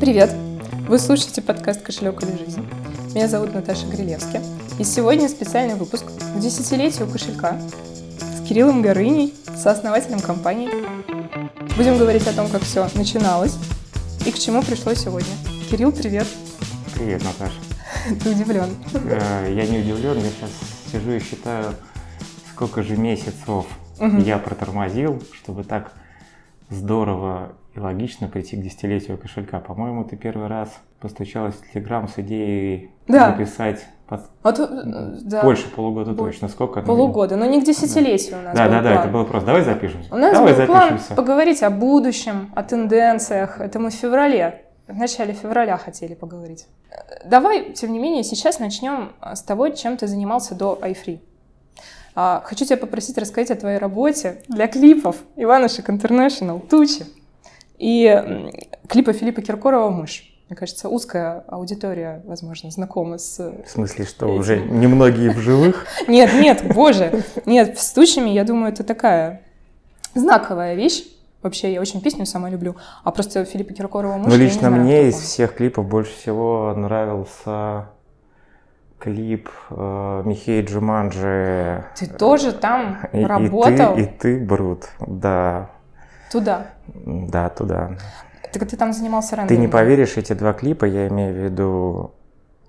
Привет! Вы слушаете подкаст «Кошелек или жизнь». Меня зовут Наташа Грилевски. И сегодня специальный выпуск к десятилетию кошелька с Кириллом Горыней, сооснователем компании. Будем говорить о том, как все начиналось и к чему пришло сегодня. Кирилл, привет! Привет, Наташа. Ты удивлен? Э, Я не удивлен, я сейчас сижу и считаю, сколько же месяцев я протормозил, чтобы так здорово и логично прийти к десятилетию кошелька. По-моему, ты первый раз постучалась в Телеграм с идеей Да. записать под- э, да, больше полугода Больше. точно. Сколько? полугода, но не к десятилетию у нас Да, был да, да, план. это было просто. Давай запишемся. У нас Давай был план запишемся. поговорить о будущем, о тенденциях. Это мы в феврале, в начале февраля хотели поговорить. Э, Давай, тем не менее, сейчас начнем с того, чем ты занимался до iFree. А, Хочу тебя попросить рассказать о твоей работе для клипов Иванушек International «Тучи» и клипа Филиппа Киркорова «Мышь». Мне кажется, узкая аудитория, возможно, знакома с... В смысле, что уже немногие в живых? Нет, нет, боже, нет, с «Тучами», я думаю, это такая знаковая вещь. Вообще, я очень песню сама люблю. А просто Филиппа Киркорова «Мышь» Ну, лично знаю, мне из всех клипов больше всего нравился клип э, Михей Джуманджи. Ты тоже там И- и работал? ты, и ты, Брут, да, Туда. да, туда. Так ты там занимался Ты рендерингом. не поверишь, эти два клипа, я имею в виду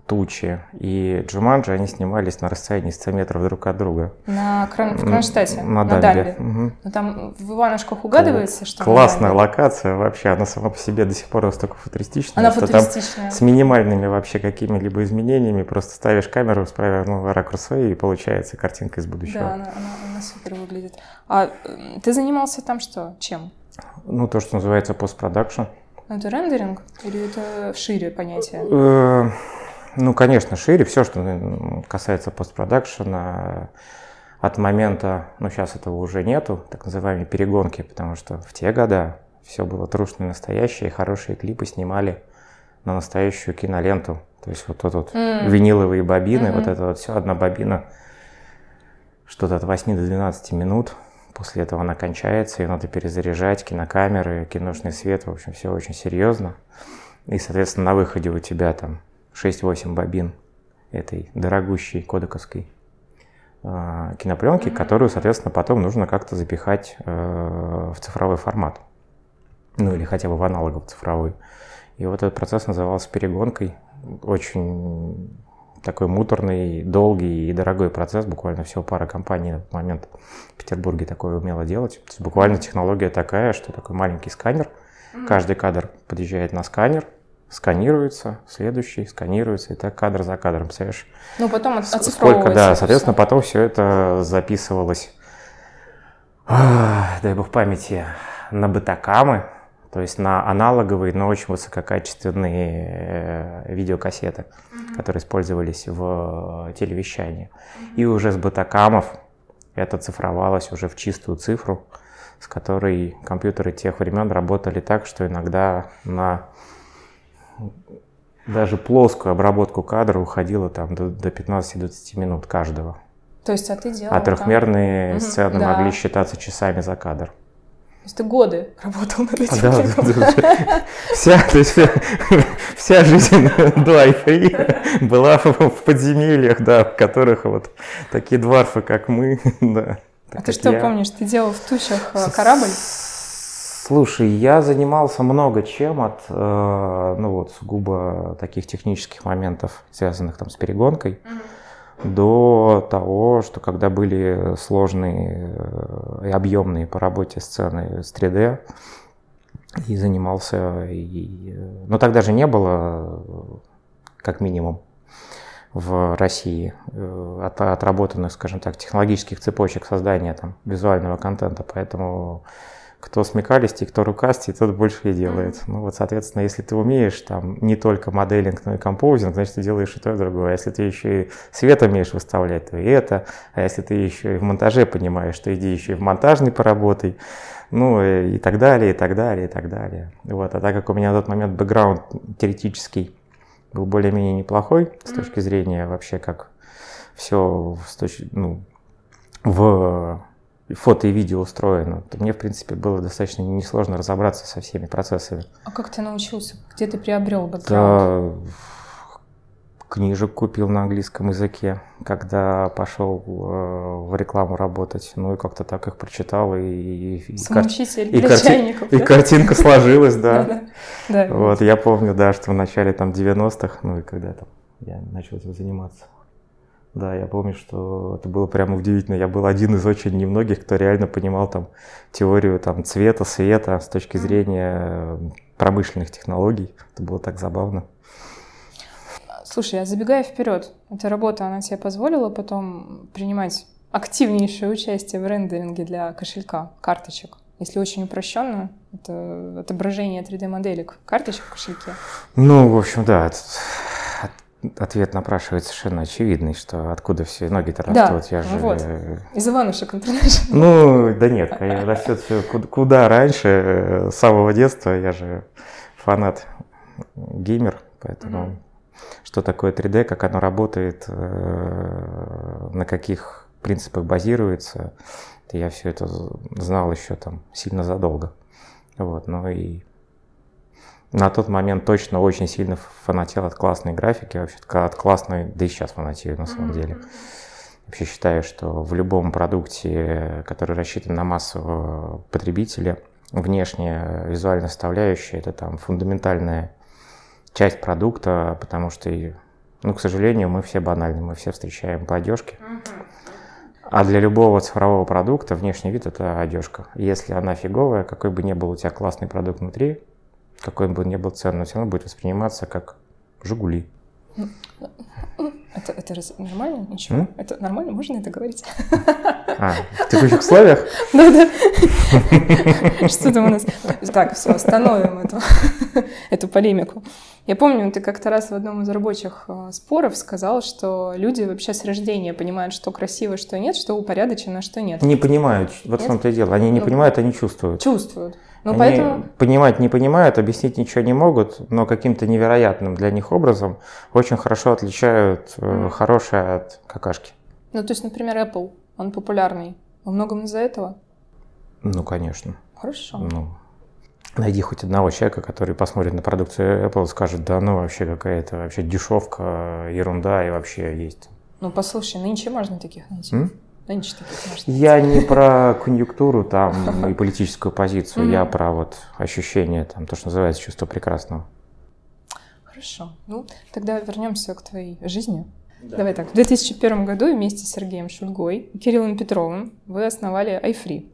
Тучи и Джуманджи, они снимались на расстоянии 100 метров друг от друга. На Крон... в Кронштадте, На на, Дамбе. Мгм. Ну, там в Иванушках угадывается, что на Классная локация вообще, она сама по себе до сих пор настолько футуристичная, Она что там футуристичная. с минимальными вообще какими-либо изменениями просто ставишь камеру с правильного ракурса и получается картинка из будущего. Да, она, она- она супер выглядит. А ты занимался там что? Чем? Ну, то, что называется постпродакшн. Ну, Это рендеринг или это шире понятие? Ну, конечно, шире. Все, что касается постпродакшена, от момента, ну, сейчас этого уже нету, так называемой перегонки, потому что в те года все было трушно настоящее, и хорошие клипы снимали на настоящую киноленту. То есть вот тут вот М. виниловые бобины, Мгм. вот это вот все, одна бобина, что-то от 8 до 12 минут. После этого она кончается, ее надо перезаряжать, кинокамеры, киношный свет, в общем, все очень серьезно. И, соответственно, на выходе у тебя там 6-8 бобин этой дорогущей кодековской э, кинопленки, которую, соответственно, потом нужно как-то запихать э, в цифровой формат. Ну или хотя бы в аналоговый цифровой. И вот этот процесс назывался перегонкой. Очень такой муторный, долгий и дорогой процесс. Буквально всего пара компаний на тот момент в Петербурге такое умело делать. То есть буквально технология такая, что такой маленький сканер, каждый кадр подъезжает на сканер, сканируется, следующий сканируется, и так кадр за кадром, представляешь? Ну, потом от- оцифровывается. Сколько, да, соответственно, потом все это записывалось, ах, дай бог памяти, на бытакамы, то есть на аналоговые, но очень высококачественные э, видеокассеты, которые использовались в э, телевещании. И уже с бытакамов это цифровалось уже в чистую цифру, с которой компьютеры тех времен работали так, что иногда на даже плоскую обработку кадра уходило там до, до 15-20 минут каждого. То есть, а ты делал А там- трехмерные Мгм, сцены да. могли считаться часами за кадр. То есть ты годы работал над этим Да, клипом. да, да. Вся, то есть вся, вся жизнь до iFree была в, подземельях, да, в которых вот такие дворфы, как мы, да. А ты что я. помнишь? Ты делал в тучах э, корабль? Слушай, я занимался много чем от, э, ну вот, сугубо таких технических моментов, связанных там с перегонкой, до того, что когда были сложные э, и объемные по работе сцены с 3D, и занимался, и, э, но тогда же не было, э, как минимум, в России от- отработанных, скажем так, технологических цепочек создания там визуального контента, поэтому кто смекалистей, кто рукастей, тот больше и делает. Ну вот, соответственно, если ты умеешь там не только моделинг, но и композинг, значит, ты делаешь и то, и другое. А если ты еще и свет умеешь выставлять, то и это. А если ты еще и в монтаже понимаешь, то иди еще и в монтажный поработай. Ну и, и так далее, и так далее, и так далее. Вот. А так как у меня на тот момент бэкграунд теоретический был более-менее неплохой с точки зрения вообще как все ну, в фото и видео устроено, мне, в принципе, было достаточно несложно разобраться со всеми процессами. А как ты научился? Где ты приобрел бэкграунд? Да, книжек купил на английском языке, когда пошел э, в рекламу работать. Ну и как-то так их прочитал. И, и, Самоучитель и, для карти... чайников. И да? картинка сложилась, да. Вот, я помню, да, что в начале там 90-х, ну и когда там я начал этим заниматься. Да, я помню, что это было прямо удивительно. Я был один из очень немногих, кто реально понимал там теорию там цвета, света с точки зрения промышленных технологий. Это было так забавно. Слушай, а забегая вперед, эта работа, она тебе позволила потом принимать активнейшее участие в рендеринге для кошелька, карточек? Если очень упрощенно, это отображение 3D-моделек карточек в кошельке. Ну, в общем, да, ответ напрашивается совершенно очевидный, что откуда все ноги-то Да, растут. Я же... вот. Из Иванушек Интернешнл. Ну, да нет, растет все куда, раньше, э, с самого детства. Я же фанат геймер, поэтому Мгм. что такое 3D, как оно работает, э, на каких принципах базируется, я все это знал еще там сильно задолго. Вот, ну и на тот момент точно очень сильно фанател от классной графики, вообще от классной, да и сейчас фанатею на самом деле. Вообще считаю, что в любом продукте, который рассчитан на массового потребителя, внешняя визуальная составляющая – это там фундаментальная часть продукта, потому что, ну, к сожалению, мы все банальны, мы все встречаем по одежке. А для любого цифрового продукта внешний вид – это одежка. Если она фиговая, какой бы ни был у тебя классный продукт внутри, какой бы ни был ценный, все равно будет восприниматься как «Жигули». Это, это раз- нормально? Ничего. М? Это нормально? Можно это говорить? А, в текущих условиях? Да-да. Что там у нас? Так, все, остановим эту, эту полемику. Я помню, ты как-то раз в одном из рабочих э, споров сказал, что люди вообще с рождения понимают, что красиво, что нет, что упорядочено, что нет. Не понимают, вот в том-то и дело. Они не Ну, понимают, они чувствуют. Чувствуют. Ну, Они поэтому... понимать не понимают, объяснить ничего не могут, но каким-то невероятным для них образом очень хорошо отличают э, хорошее от какашки. Ну, то есть, например, Apple, он популярный. Во многом из-за этого. Ну, конечно. Хорошо. Ну, найди хоть одного человека, который посмотрит на продукцию Apple и скажет, да ну вообще какая-то вообще дешевка, ерунда и вообще есть. Ну, послушай, нынче можно таких найти. М? Нынче таких можно найти. Я не про конъюнктуру там и политическую позицию, я про вот ощущение, там, то, что называется чувство прекрасного. Хорошо. Ну, тогда вернемся к твоей жизни. Давай так. В 2001 году вместе с Сергеем Шульгой и Кириллом Петровым вы основали iFree.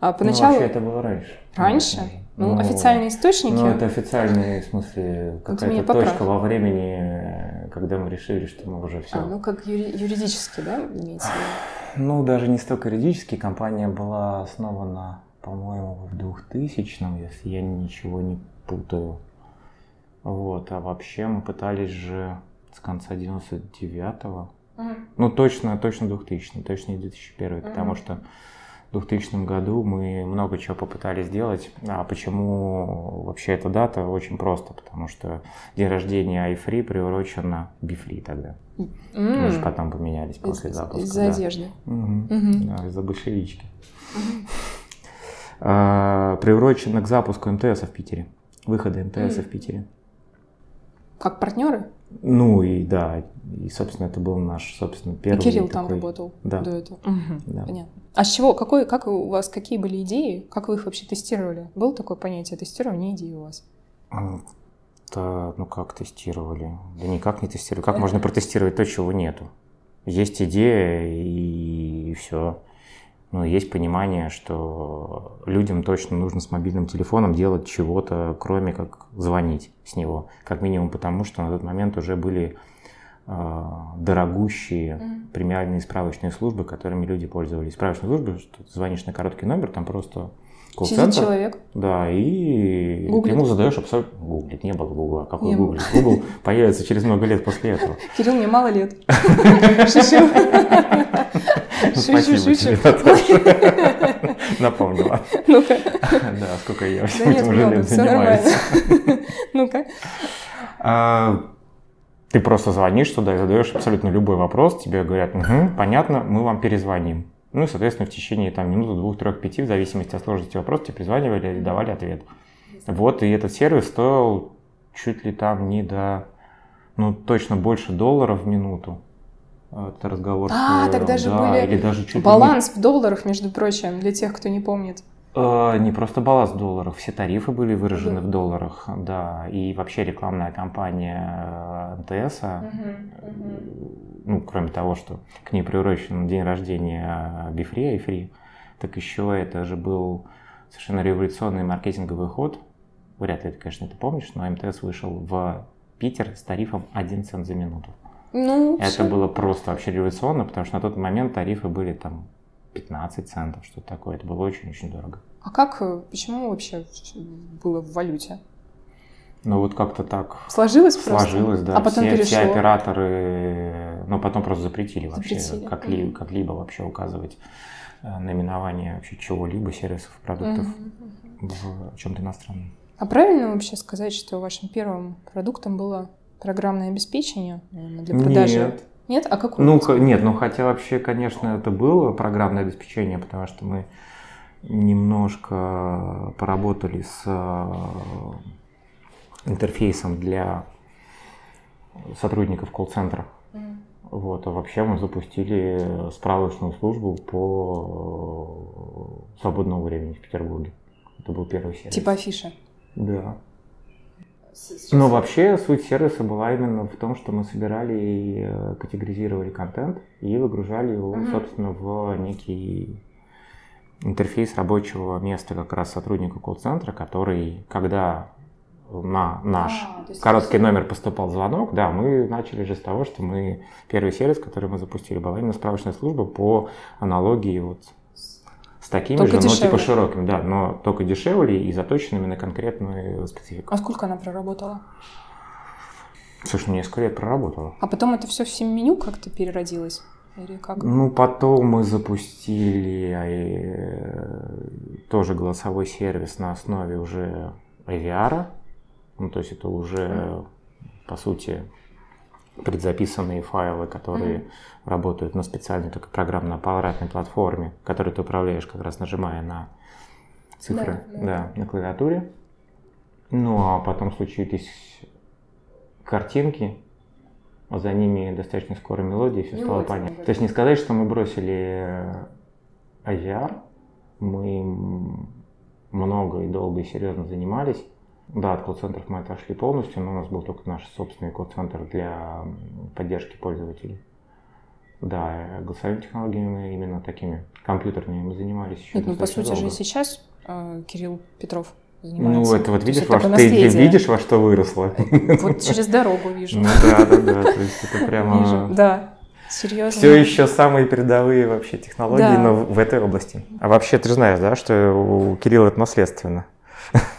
А поначалу... Ну, вообще это было раньше. Раньше? Ну, официальные источники... Ну, это официальные, в смысле, Ну, какая-то точка во времени, когда мы решили, что мы уже все. А, ну, как юри- юридически, да, имеется в виду? Ну, даже не столько юридически. Компания была основана, по-моему, в 2000-м, если я ничего не путаю. Вот, а вообще мы пытались же с конца 99-го. Ну, точно, точно 2000 точно не 2001 потому Мгм. что 2000 году мы много чего попытались сделать. А почему вообще эта дата? Очень просто, потому что день рождения приурочен на Бифри тогда. М, Мы же потом поменялись из- после запуска. Из-за да. одежды. Мгм. Мгм. Да, из-за большевички. А, Приурочено к запуску МТС в Питере. Выхода МТС Мгм. в Питере. Как партнеры? Ну и да, и, собственно, это был наш, собственно, первый и Кирилл там такой- работал Да. до этого. Мгм. Да. Понятно. А с чего, какой, как у вас, какие были идеи? Как вы их вообще тестировали? Было такое понятие тестирования идей у вас? Да, ну как тестировали? Да никак не тестировали. Как можно протестировать то, чего нету? Есть идея и все. Ну, есть понимание, что людям точно нужно с мобильным телефоном делать чего-то, кроме как звонить с него. Как минимум потому, что на тот момент уже были э, дорогущие премиальные справочные службы, которыми люди пользовались. Справочные службы, что ты звонишь на короткий номер, там просто колл-центр, человек. да, и Гуглит. ему задаешь абсолютно... Гуглит, не было Гугла. Какой Не было. Гугл появится через много лет после этого. Кирилл, мне мало лет. Шучу. Спасибо тебе, Наташа. Напомнила. Ну-ка. Да, сколько я всем этим уже лет занимаюсь. Ну-ка. А, Ты просто звонишь туда и задаешь абсолютно любой вопрос, тебе говорят, «Мгм, понятно, мы вам перезвоним. Ну и, соответственно, в течение там, минуты, двух, трех, пяти, в зависимости от сложности вопроса, тебе призванивали и давали ответ. Вот, и этот сервис стоил чуть ли там не до, ну, точно больше долларов в минуту. Это разговор. А, тогда же да, были или даже чуть баланс в долларах, между прочим, для тех, кто не помнит. Э, не просто баланс в долларах, все тарифы были выражены в долларах, да, и вообще рекламная кампания э, МТС, ну, кроме того, что к ней приурочен день рождения Бифри, Айфри, так еще это же был совершенно революционный маркетинговый ход, вряд ли ты, конечно, это помнишь, но МТС вышел в Питер с тарифом 1 цент за минуту. Ну, Это всё. было просто вообще революционно, потому что на тот момент тарифы были там 15 центов, что-то такое. Это было очень-очень дорого. А как, э, почему вообще было в валюте? Ну вот как-то так Сложилось просто? сложилось, да. А потом все, перешло? все операторы, ну потом просто запретили вообще Запретили. как-либо, Мгм. как-либо вообще указывать э, наименование вообще чего-либо, сервисов, продуктов Мгм. в чем-то иностранном. А правильно вообще сказать, что вашим первым продуктом было программное обеспечение для продажи? Нет. Нет? А какое? Ну, нет, ну хотя вообще, конечно, это было программное обеспечение, потому что мы немножко поработали с э, интерфейсом для сотрудников колл-центра. Мгм. Вот, а вообще мы запустили справочную службу по э, свободному времени в Петербурге. Это был первый сервис. Типа афиши. Да. Но вообще суть сервиса была именно в том, что мы собирали и э, категоризировали контент и выгружали его, Мгм. собственно, в некий интерфейс рабочего места как раз сотрудника колл-центра, который, когда на наш А, короткий номер поступал звонок, да, мы начали же с того, что мы первый сервис, который мы запустили, была именно справочная служба по аналогии вот с такими Только же, но дешевле. типа широкими, да, но только дешевле и заточенными на конкретную специфику. А сколько она проработала? Слушай, ну несколько лет проработала. А потом это все в меню как-то переродилось? Или как? Ну, потом мы запустили э, тоже голосовой сервис на основе уже IVR. Ну, то есть это уже, по сути, предзаписанные файлы, которые работают на специальной только программно-аппаратной платформе, которую ты управляешь как раз нажимая на цифры Да, да. да, на клавиатуре. Ну, а потом случились картинки, а за ними достаточно скоро мелодия, и все стало понятно. То есть не сказать, что мы бросили IVR, мы много и долго и серьезно занимались. Да, от колл-центров мы отошли полностью, но у нас был только наш собственный колл-центр для поддержки пользователей. Да, голосовыми технологиями именно такими компьютерными мы занимались еще Нет, ну по сути же долго. и сейчас э, Кирилл Петров занимается. Ну, это вот видишь, во ты, видишь, во что выросло. Вот через дорогу вижу. Ну да, да, да. То есть это Вижу, прямо да. Серьезно. все еще самые передовые вообще технологии, Да. но в этой области. А вообще ты же знаешь, да, что у Кирилла это наследственно.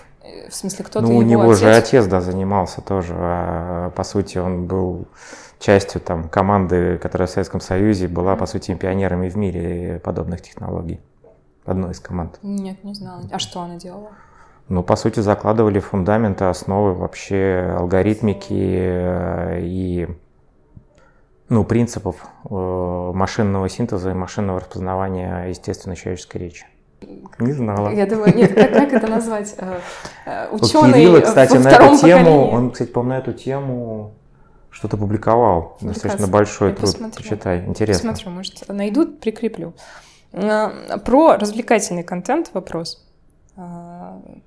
В смысле, кто-то Ну, у его него же отец? отец, да, занимался тоже. а, по сути, он был частью там команды, которая в Советском Союзе была, по сути, пионерами в мире подобных технологий. Одной из команд. Нет, не знала. А что она делала? Ну, по сути, закладывали фундаменты, основы вообще алгоритмики э, и ну, принципов э, машинного синтеза и машинного распознавания естественной человеческой речи. Не знала. Я думаю, нет, как, как это назвать? Э, э, Вот Ученый Кирилла, кстати, во на эту тему, поколении. он, кстати, по-моему, на эту тему что-то публиковал. Достаточно Прекрасно. большой Я труд. посмотрю. Почитай, интересно. Посмотрю, может, найдут, прикреплю. Э, Про развлекательный контент вопрос.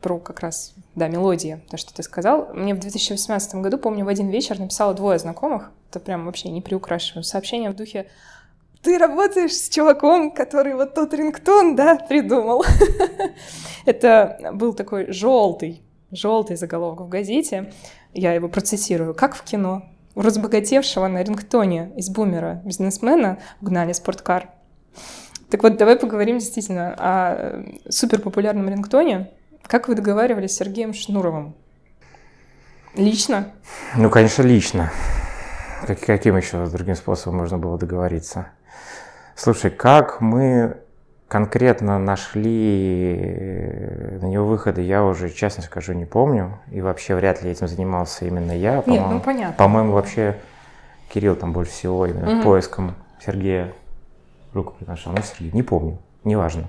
Про как раз, да, мелодии, то, что ты сказал. Мне в 2018 году, помню, в один вечер написало двое знакомых, это прям вообще не приукрашиваю, сообщение в духе «Ты работаешь с чуваком, который вот тот рингтон, да, придумал?» Это был такой желтый, желтый заголовок в газете. Я его процитирую. «Как в кино. У разбогатевшего на рингтоне из бумера бизнесмена угнали спорткар». Так вот, давай поговорим действительно о суперпопулярном рингтоне. Как вы договаривались с Сергеем Шнуровым? Лично? Ну, конечно, лично. Как, каким еще другим способом можно было договориться? Слушай, как мы конкретно нашли э, на него выходы, я уже, честно скажу, не помню. И вообще вряд ли этим занимался именно я. Нет, По-моему, ну понятно. по-моему вообще Кирилл там больше всего именно Мгм. поиском Сергея руку приглашал? Ну, Сергей, не помню, неважно.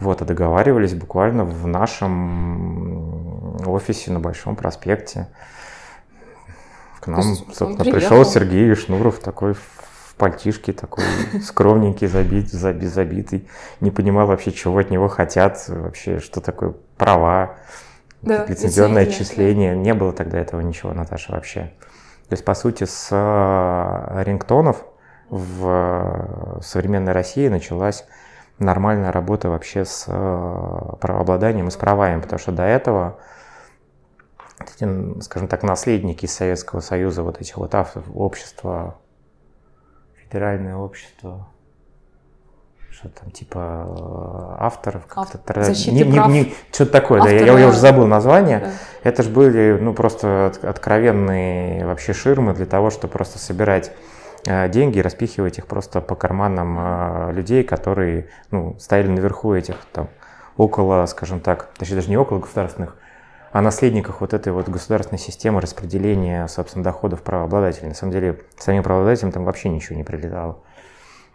Вот, а договаривались буквально в нашем офисе на Большом проспекте. К нам, собственно, пришел Сергей Шнуров такой в пальтишке, такой скромненький, забит, забит, забитый. Не понимал вообще, чего от него хотят, вообще, что такое права, да, лицензионное отчисление. Не было тогда этого ничего, Наташа, вообще. То есть, по сути, с э, рингтонов в современной России началась нормальная работа вообще с э, правообладанием и с правами, потому что до этого эти, скажем так, наследники Советского Союза, вот этих вот авторов, общества, федеральное общество, что там типа э, авторов как-то Защиты не, не, не, что-то такое, Автора, да, я, я уже забыл название. Да. Это же были ну просто откровенные вообще ширмы для того, чтобы просто собирать Э, деньги и распихивать их просто по карманам э, людей, которые ну, стояли наверху этих там около, скажем так, точнее даже не около государственных, а наследниках вот этой вот государственной системы распределения, собственно, доходов правообладателей. На самом деле, самим правообладателям там вообще ничего не прилетало.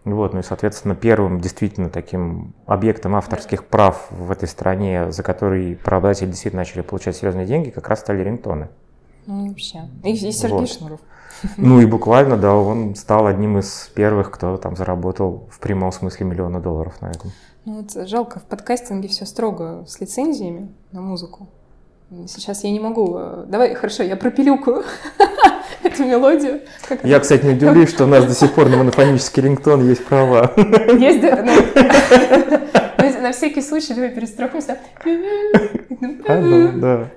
Вот, ну и, соответственно, первым действительно таким объектом авторских прав в этой стране, за который правообладатели действительно начали получать серьезные деньги, как раз стали рингтоны. Ну, вообще. И, и Сергей вот. Шнуров. Ну и буквально, да, он стал одним из первых, кто там заработал в прямом смысле миллиона долларов на этом. Ну вот жалко, в подкастинге все строго с лицензиями на музыку. Сейчас я не могу. Э, давай, хорошо, я пропилюкаю эту мелодию. Как я, кстати, не удивлюсь, что у нас до сих пор на монофонический рингтон есть права. Есть, да? Ну, на всякий случай давай перестрахуемся. А, ну, да.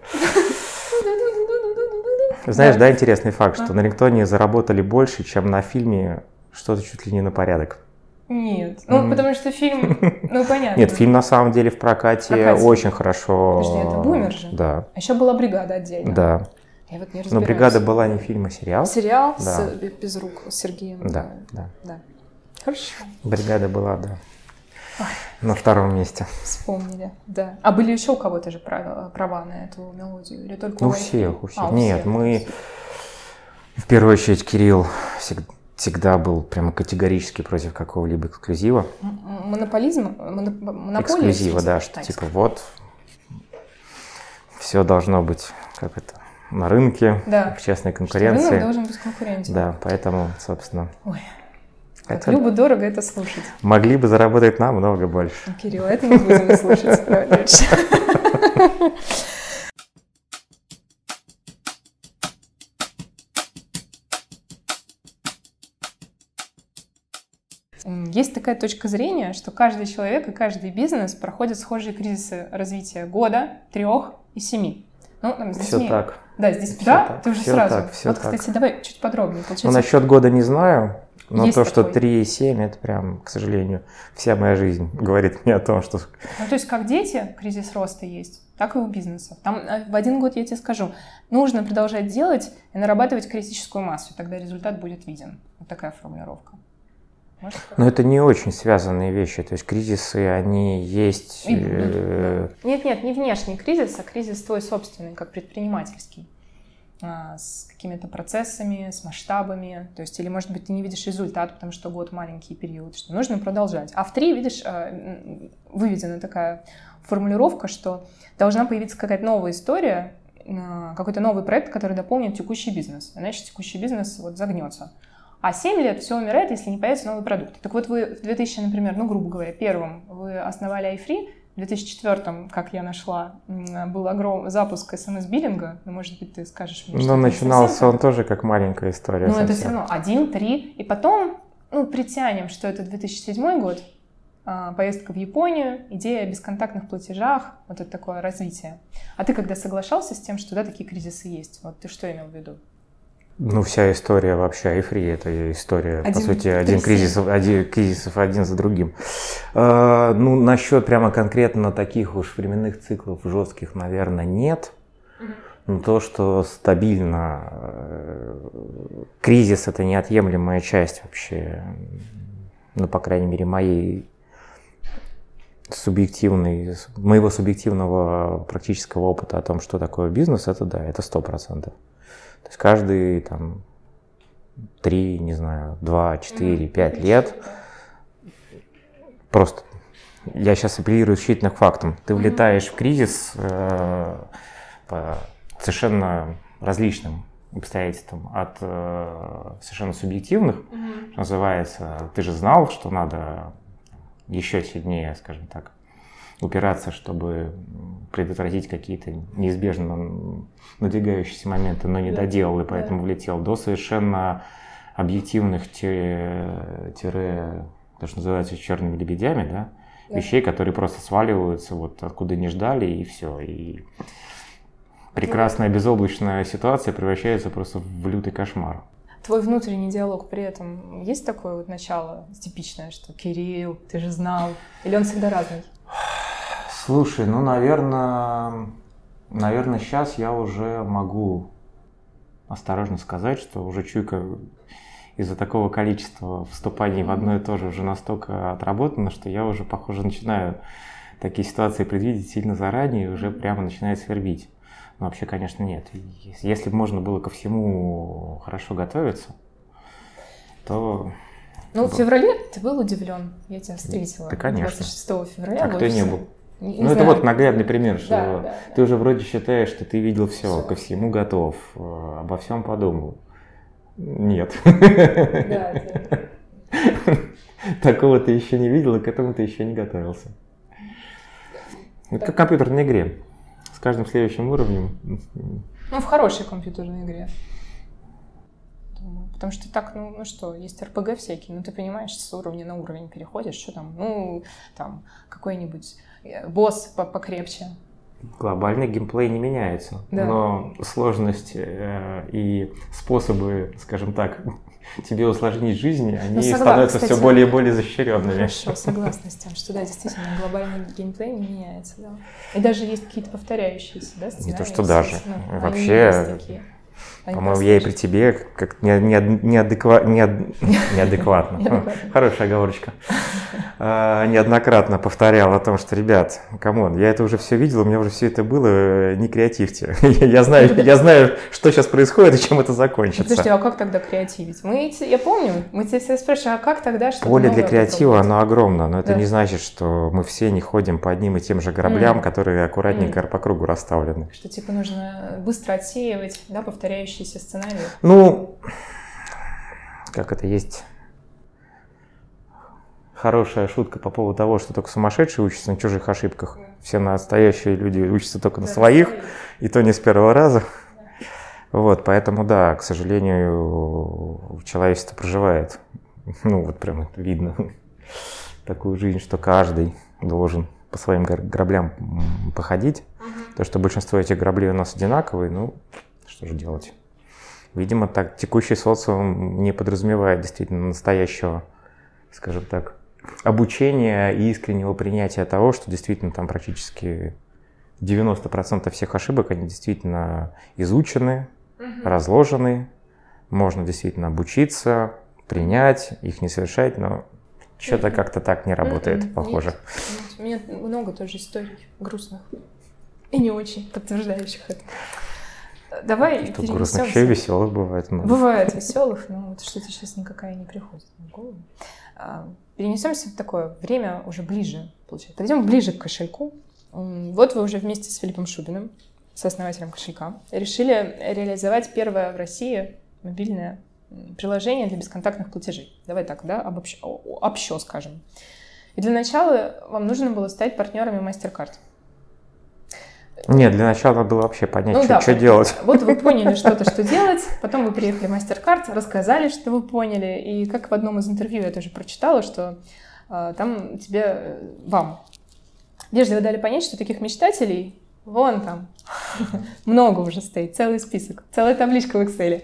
Знаешь, да, интересный факт, что на рингтоне заработали больше, чем на фильме что-то чуть ли не на порядок. Нет, ну mm. потому что фильм, ну понятно. Нет, фильм на самом деле в прокате, прокате. очень хорошо. Подожди, это бумер же? Да. А еще была бригада отдельно. Да. Я вот не Но бригада была не фильм, а сериал. Сериал да. с без рук с Сергеем. Да, да. да. Хорошо. Бригада была, да. Ой. На втором месте. Вспомнили, да. А были еще у кого-то же права, права на эту мелодию? Или только у, у всех, у всех. А, у Нет, всех, мы... В первую очередь Кирилл всегда, всегда был прямо категорически против какого-либо эксклюзива. Монополизм? Монополия? Эксклюзива, да, что типа вот все должно быть как это на рынке, да. в честной конкуренции. Что рынок должен быть конкурентен. Да, поэтому, собственно... Ой. Как любо дорого это слушать. Могли бы заработать намного больше. Кирилл, это не будем слушать. Есть такая точка зрения, что каждый человек и каждый бизнес проходит схожие кризисы развития года, трех и семи. Ну, там, с Все так. Да, здесь, все да? Так, Ты уже сразу. Так, все вот, так. кстати, давай чуть подробнее. Получается... Ну, насчет года не знаю. Но Есть то, такой. что 3,7, это прям, к сожалению, вся моя жизнь говорит мне о том, что... Ну, то есть, как дети, кризис роста есть, так и у бизнеса. Там э, в один год, я тебе скажу, нужно продолжать делать и нарабатывать критическую массу, тогда результат будет виден. Вот такая формулировка. Но это не очень связанные вещи. То есть кризисы, они есть... Э, нет, нет, не внешний кризис, а кризис твой собственный, как предпринимательский. А, с какими-то процессами, с масштабами, то есть, или, может быть, ты не видишь результат, потому что год маленький период, что нужно продолжать. А в три, видишь, а, выведена такая формулировка, что должна появиться какая-то новая история, а, какой-то новый проект, который дополнит текущий бизнес, иначе текущий бизнес вот загнется. А 7 лет все умирает, если не появится новый продукт. Так вот вы в 2000, например, ну, грубо говоря, первым вы основали iFree, в 2004, как я нашла, был огромный запуск смс-биллинга. Ну, может быть, ты скажешь мне, что Но начинался он тоже как маленькая история. Ну, это все равно один, три. И потом, ну, притянем, что это 2007 год, а, поездка в Японию, идея о бесконтактных платежах, вот это такое развитие. А ты когда соглашался с тем, что да, такие кризисы есть, вот ты что имел в виду? Ну, вся история вообще айфри, это история, один, по сути, один кризис, один, кризисов один за другим. Э, ну, насчет прямо конкретно таких уж временных циклов жестких, наверное, нет. Но то, что стабильно э, кризис это неотъемлемая часть вообще, ну, по крайней мере, моей субъективной, моего субъективного практического опыта о том, что такое бизнес, это да, это сто процентов. То есть каждые там три, не знаю, два, четыре, пять лет просто я сейчас апеллирую исключительно к фактам. Ты влетаешь в кризис э, по совершенно различным обстоятельствам, от э, совершенно субъективных, mm-hmm. что называется, ты же знал, что надо еще сильнее, скажем так, упираться, чтобы предотвратить какие-то неизбежно надвигающиеся моменты, но не да. доделал, и поэтому да. влетел, до совершенно объективных тире, тире то, что называется черными лебедями, да, да. вещей, которые просто сваливаются вот откуда не ждали, и все. И прекрасная безоблачная ситуация превращается просто в лютый кошмар. Твой внутренний диалог при этом есть такое вот начало типичное, что Кирилл, ты же знал, или он всегда разный? Слушай, ну, наверное, наверное, сейчас я уже могу осторожно сказать, что уже чуйка из-за такого количества вступаний в одно и то же уже настолько отработано, что я уже, похоже, начинаю такие ситуации предвидеть сильно заранее и уже прямо начинает свербить. Но вообще, конечно, нет. Если бы можно было ко всему хорошо готовиться, то... Ну, в феврале ты был удивлен, я тебя встретила. Да, конечно. 26 февраля. А кто не был? Не, ну, это вот наглядный пример, что да, да, ты да. уже вроде считаешь, что ты видел все, все. ко всему готов, э, обо всем подумал. Нет. Такого ты еще не видел, и к этому ты еще не готовился. Это как в компьютерной игре. С каждым следующим уровнем. Ну, в хорошей компьютерной игре. Потому что так, ну, ну что, есть РПГ всякие, ну ты понимаешь, с уровня на уровень переходишь, что там, ну, там, какой-нибудь босс покрепче, глобальный геймплей не меняется, да. но сложность э, и способы, скажем так, тебе усложнить жизнь, они ну, согласна, становятся кстати, все более и более защищенными. Хорошо, согласна с тем, что да, действительно, глобальный геймплей не меняется, да. И даже есть какие-то повторяющиеся, да, сценарии. Не то, что даже. Ну, Вообще, по-моему, я и при тебе как не, не, неадеква, не, неадекватно. Хорошая оговорочка. А, неоднократно повторял о том, что, ребят, come on, я это уже все видел, у меня уже все это было, не креативьте. я, знаю, я знаю, что сейчас происходит и чем это закончится. Подожди, а как тогда креативить? Мы, я помню, мы тебя все спрашивали, а как тогда что Поле для креатива, оно огромно, но это не значит, что мы все не ходим по одним и тем же граблям, которые аккуратненько по кругу расставлены. Что типа нужно быстро отсеивать, да, повторяющиеся сценарии? Ну, как это есть хорошая шутка по поводу того, что только сумасшедшие учатся на чужих ошибках. Все настоящие люди учатся только на своих, и то не с первого раза. Вот, поэтому, да, к сожалению, человечество проживает, ну, вот прям это видно, такую жизнь, что каждый должен по своим граблям походить. То, что большинство этих граблей у нас одинаковые, ну, что же делать? Видимо, так текущий социум не подразумевает действительно настоящего, скажем так, обучения и искреннего принятия того, что действительно там практически 90% всех ошибок, они действительно изучены, угу. разложены, можно действительно обучиться, принять, их не совершать, но что-то как-то так не работает, похоже. Нет, нет, у меня много тоже историй грустных и не очень подтверждающих это. Давай Что грустных еще веселых бывает много. Бывает веселых, но вот что-то сейчас никакая не приходит в голову. А, перенесемся в такое время уже ближе, получается. Пойдем ближе к кошельку. Вот вы уже вместе с Филиппом Шубиным, основателем кошелька, решили реализовать первое в России мобильное приложение для бесконтактных платежей. Давай так, да, обобщ... общо скажем. И для начала вам нужно было стать партнерами MasterCard. Нет, для начала надо было вообще понять, ну, что, да, что делать. Вот вы поняли что-то, что делать, потом вы приехали в мастер-карт, рассказали, что вы поняли, и как в одном из интервью я тоже прочитала, что э, там тебе, э, вам, вежливо дали понять, что таких мечтателей вон там много уже стоит, целый список, целая табличка в Excel.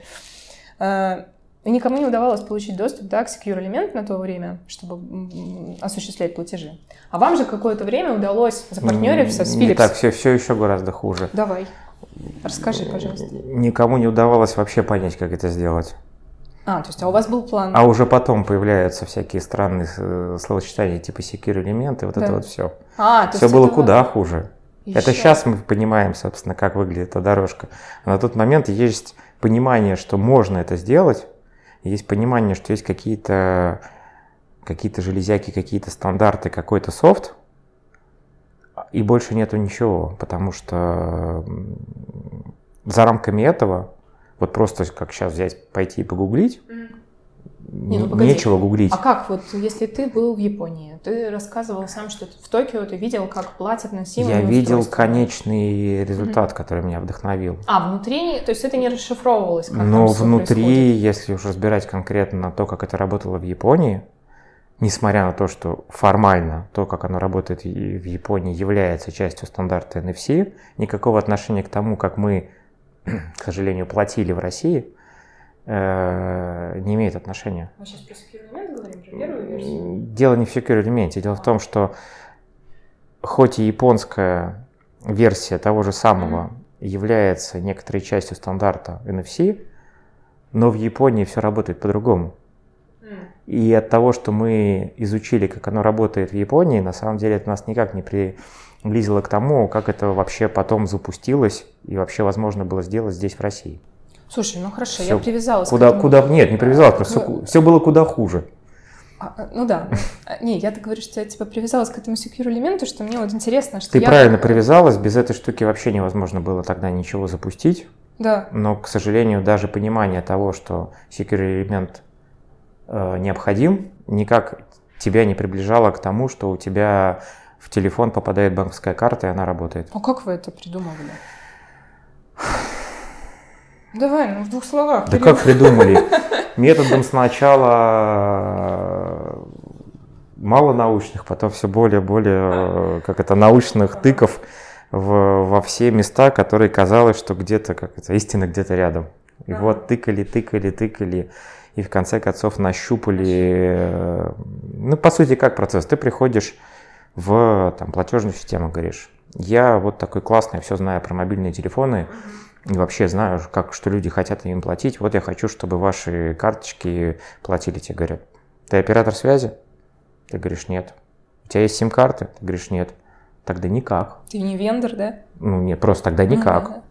Э, и никому не удавалось получить доступ да, к Secure Element на то время, чтобы осуществлять платежи. А вам же какое-то время удалось запартнериться с Philips. Так, все, все еще гораздо хуже. Давай, расскажи, пожалуйста. Никому не удавалось вообще понять, как это сделать. А, то есть а у вас был план. А уже потом появляются всякие странные э, словосочетания типа secure элементы, вот да. это вот все. А, то все было это куда хуже. Еще. Это сейчас мы понимаем, собственно, как выглядит эта дорожка. На тот момент есть понимание, что можно это сделать, есть понимание, что есть какие-то какие-то железяки, какие-то стандарты, какой-то софт, и больше нету ничего, потому что за рамками этого, вот просто как сейчас взять, пойти и погуглить, Не, ну, погоди. нечего гуглить. А как вот, если ты был в Японии, ты рассказывал сам, что в Токио ты видел, как платят на сим Я видел устройства. конечный результат, который меня вдохновил. А, внутри, то есть это не расшифровывалось, как Но внутри, происходит? если уж разбирать конкретно то, как это работало в Японии, несмотря на то, что формально то, как оно работает в Японии, является частью стандарта NFC, никакого отношения к тому, как мы, к сожалению, платили в России, э, не имеет отношения. Мы сейчас про secure элемент говорим, про первую версию? Дело не в secure элементе. Дело в том, что хоть и японская версия того же самого является некоторой частью стандарта NFC, но в Японии все работает по-другому. И от того, что мы изучили, как оно работает в Японии, на самом деле это нас никак не приблизило к тому, как это вообще потом запустилось и вообще возможно было сделать здесь, в России. Слушай, ну хорошо, Всё я привязалась Куда, к этому. куда, нет, не привязалось, просто К- все было куда хуже. А, а, ну да. А, Не, я так говорю, что я типа привязалась к этому secure элементу, что мне вот интересно, что Ты я... правильно привязалась, без этой штуки вообще невозможно было тогда ничего запустить. Да. Но, к сожалению, даже понимание того, что secure элемент э, необходим, никак тебя не приближало к тому, что у тебя в телефон попадает банковская карта, и она работает. А как вы это придумывали? Давай, ну в двух словах. Да как придумали? Методом сначала мало научных, потом все более-более, как это, научных тыков в- во все места, которые казалось, что где-то, как это, истина где-то рядом. И вот тыкали, тыкали, тыкали, и в конце концов нащупали, э, ну, по сути, как процесс? Ты приходишь в там, платежную систему, говоришь, я вот такой классный, все знаю про мобильные телефоны, и вообще знаю, как, что люди хотят им платить. Вот я хочу, чтобы ваши карточки платили. Тебе говорят, ты оператор связи? Ты говоришь, нет. У тебя есть сим-карты? Ты говоришь, нет. Тогда никак. Ты не вендор, да? Ну, нет, просто тогда никак. Ну, да, да.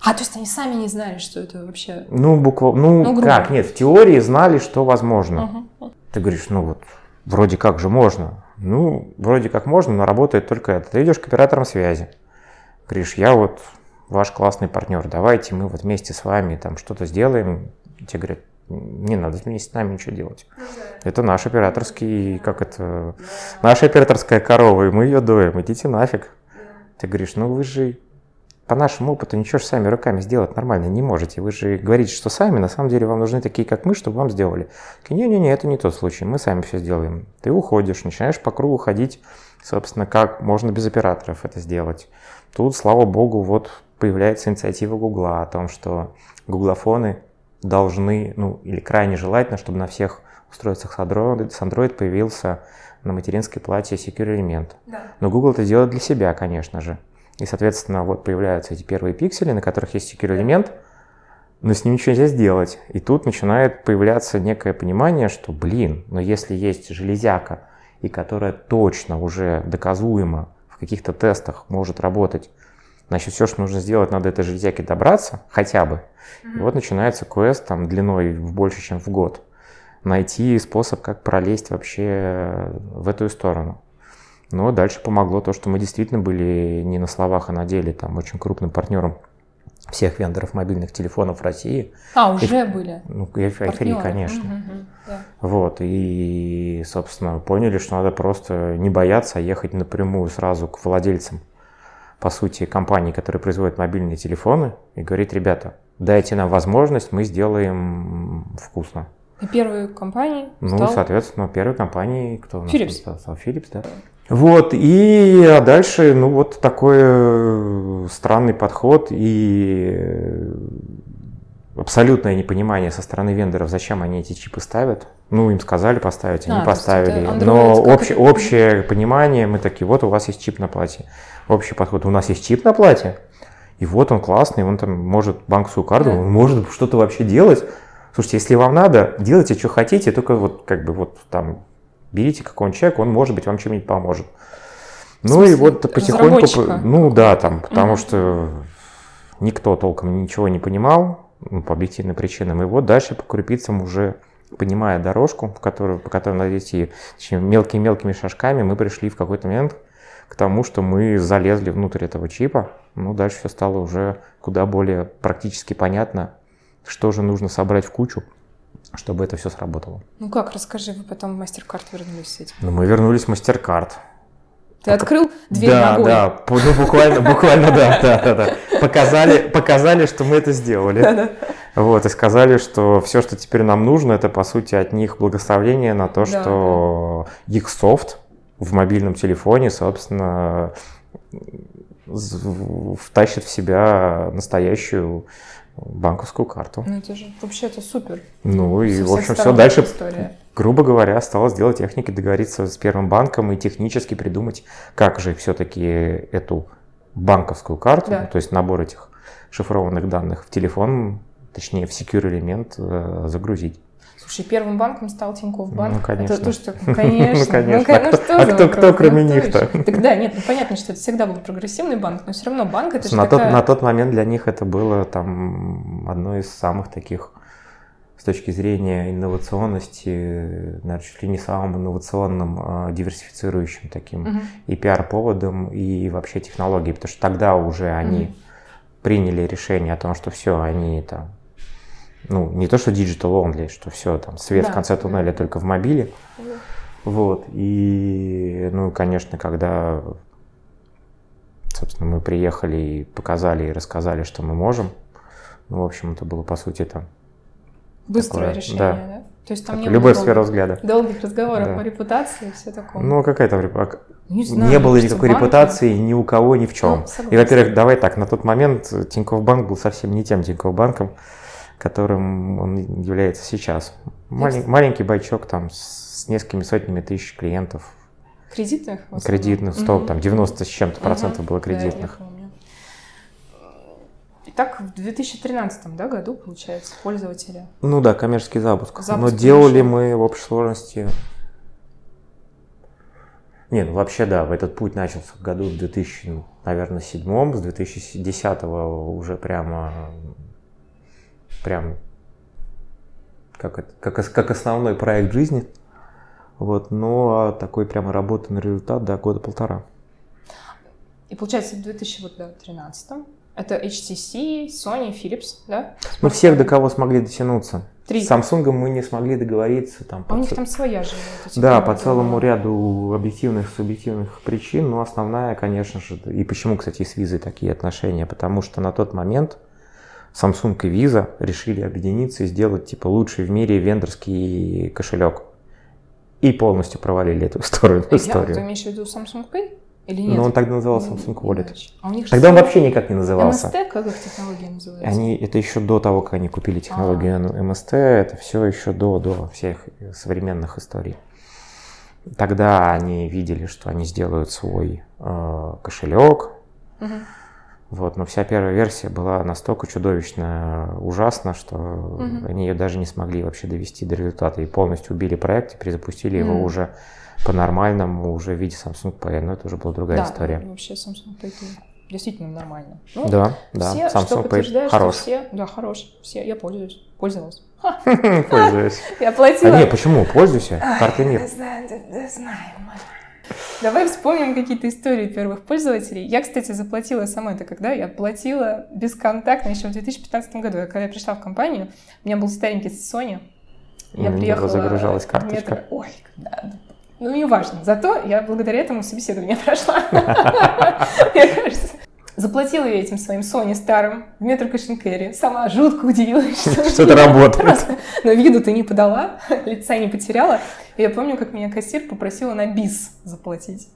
А, то есть они сами не знали, что это вообще... Ну, буква... ну, Ну, грубо. как, нет, в теории знали, что возможно. Мгм. Ты говоришь, ну вот, вроде как же можно. Ну, вроде как можно, но работает только это. Ты идешь к операторам связи. Говоришь, я вот ваш классный партнер, давайте мы вот вместе с вами там что-то сделаем. Тебе говорят, не надо вместе с нами ничего делать. Это наш операторский, как это, наша операторская корова, и мы ее доим, идите нафиг. Ты говоришь, ну вы же по нашему опыту ничего же сами руками сделать нормально не можете. Вы же говорите, что сами, на самом деле вам нужны такие, как мы, чтобы вам сделали. Не-не-не, это не тот случай, мы сами все сделаем. Ты уходишь, начинаешь по кругу ходить, собственно, как можно без операторов это сделать. Тут, слава богу, вот появляется инициатива Гугла о том, что гуглофоны должны, ну, или крайне желательно, чтобы на всех устройствах с Android, с Android появился на материнской плате Secure элемент. Да. Но Google это делает для себя, конечно же. И, соответственно, вот появляются эти первые пиксели, на которых есть secure элемент, но с ним ничего нельзя сделать. И тут начинает появляться некое понимание, что, блин, но если есть железяка, и которая точно уже доказуемо в каких-то тестах может работать, значит, все, что нужно сделать, надо этой железяке добраться, хотя бы. И вот начинается квест там длиной в больше, чем в год. Найти способ, как пролезть вообще в эту сторону. Но дальше помогло то, что мы действительно были не на словах, а на деле там очень крупным партнером всех вендоров мобильных телефонов России. А, уже были. Ну, и партнеры. конечно. Мгм, да. Вот, и, собственно, поняли, что надо просто не бояться, а ехать напрямую сразу к владельцам, по сути, компаний, которые производят мобильные телефоны, и говорить, ребята, дайте нам возможность, мы сделаем вкусно. И первой компанией Ну, стал... соответственно, первой компанией, кто у нас Philips. там стал? Philips, да. Вот, и а дальше, ну, вот такой э, странный подход и э, абсолютное непонимание со стороны вендоров, зачем они эти чипы ставят. Ну, им сказали поставить, они А, поставили. Но как обще- это- общее понимание, мы такие, вот у вас есть чип на плате. Общий подход, у нас есть чип на плате, и вот он классный, он там может банковскую карту, он может что-то вообще делать. Слушайте, если вам надо, делайте, что хотите, только вот как бы вот там берите какого-нибудь человека, он, может быть, вам чем-нибудь поможет. Ну и вот потихоньку, ну да, там, потому Мгм. что никто толком ничего не понимал, ну, по объективным причинам. И вот дальше по крупицам уже понимая дорожку, в которую, по которой надо идти, мелкими-мелкими шажками, мы пришли в какой-то момент к тому, что мы залезли внутрь этого чипа. Ну, дальше все стало уже куда более практически понятно, что же нужно собрать в кучу, чтобы это все сработало. Ну как, расскажи, вы потом в мастер-карт вернулись с этим? Ну, мы вернулись в мастер-карт. Ты открыл дверь да, ногой? Да, да, ну буквально, буквально, да, да, да, да. Показали, показали, что мы это сделали. Да, да. Вот, и сказали, что все, что теперь нам нужно, это, по сути, от них благословение на то, да, что да. их софт в мобильном телефоне, собственно, втащит в себя настоящую банковскую карту. Ну это же вообще это супер. Ну и в общем все дальше, история. грубо говоря, осталось делать техники, договориться с первым банком и технически придумать, как же все-таки эту банковскую карту, да. то есть набор этих шифрованных данных в телефон, точнее в secure элемент э, загрузить. Слушай, первым банком стал Тинькофф банк. Ну, конечно. Это то, что, ну, конечно. ну, конечно. Ну, а кто, а кто, кто кроме ну, них-то? Тогда нет, ну, понятно, что это всегда был прогрессивный банк, но все равно банк это же на такая... тот, на тот момент для них это было там одно из самых таких с точки зрения инновационности, наверное, чуть ли не самым инновационным, а, диверсифицирующим таким uh-huh. и пиар-поводом, и вообще технологией, потому что тогда уже они uh-huh. приняли решение о том, что все, они там ну, не то, что digital only, что все, там, свет да. в конце туннеля только в мобиле. Да. Вот, и, ну, конечно, когда, собственно, мы приехали и показали, и рассказали, что мы можем, ну, в общем, это было, по сути, там... Быстрое такое, решение, да? да? То есть там так, не любая было сфера взгляда. Долгих разговоров да. о репутации и все такое. Ну, какая там репутация? Не, знаю, не было никакой банки. репутации ни у кого, ни в чем. Ну, и, во-первых, давай так, на тот момент Тинькофф Банк был совсем не тем Тинькофф Банком, которым он является сейчас. Малень, маленький байчок там с несколькими сотнями тысяч клиентов. Кредитных? Кредитных, 100, угу. там 90 с чем-то процентов угу. было кредитных. Да, Итак, в 2013 да, году, получается, пользователи. Ну да, коммерческий запуск. запуск Но делали мы в общей сложности... Нет, ну вообще да, в этот путь начался в году в 2000, наверное, седьмом, с 2010 уже прямо прям как, это, как, как основной проект жизни. Вот, но такой прямо работанный результат, да, года полтора. И получается, в 2013 это HTC, Sony, Philips, да? Ну, всех, до кого смогли дотянуться. Три. С Samsung мы не смогли договориться. Там, а у них ц... там своя же. Да, по целому ряду объективных, субъективных причин. Но основная, конечно же, и почему, кстати, с визой такие отношения, потому что на тот момент Samsung и Visa решили объединиться и сделать типа лучший в мире вендорский кошелек. И полностью провалили эту историю. Я, историю. Ты имеешь в виду Samsung Pay? Или нет? Ну, он тогда назывался Samsung Wallet. А у них тогда он вообще никак не назывался. MST, как их технология называется? Они, это еще до того, как они купили технологию а. MST, это все еще до, до всех современных историй. Тогда они видели, что они сделают свой э, кошелек, угу. Вот, но вся первая версия была настолько чудовищно ужасна, что угу. они ее даже не смогли вообще довести до результата и полностью убили проект и перезапустили угу. его уже по-нормальному, уже в виде Samsung Pay, но это уже была другая да, история. Да, вообще Samsung Pay действительно нормально. Ну, да, да, все, Samsung что Pay хорош. Что все, да, хорош, все, я пользуюсь, пользовалась. Пользуюсь. Я платила. А не, почему? Пользуйся, карты нет. Знаю, знаю. Давай вспомним какие-то истории первых пользователей. Я, кстати, заплатила сама это когда? Я платила бесконтактно еще в 2015 году. Когда я пришла в компанию, у меня был старенький Sony. Я приехала... Загружалась карточка. Ой, да, ну, не важно. Зато я благодаря этому собеседование прошла. Мне кажется. Заплатила я этим своим Sony старым в метро Кэшенкэре. Сама жутко удивилась, что, что это работает. Но виду ты не подала, лица не потеряла. И я помню, как меня кассир попросила на бис заплатить.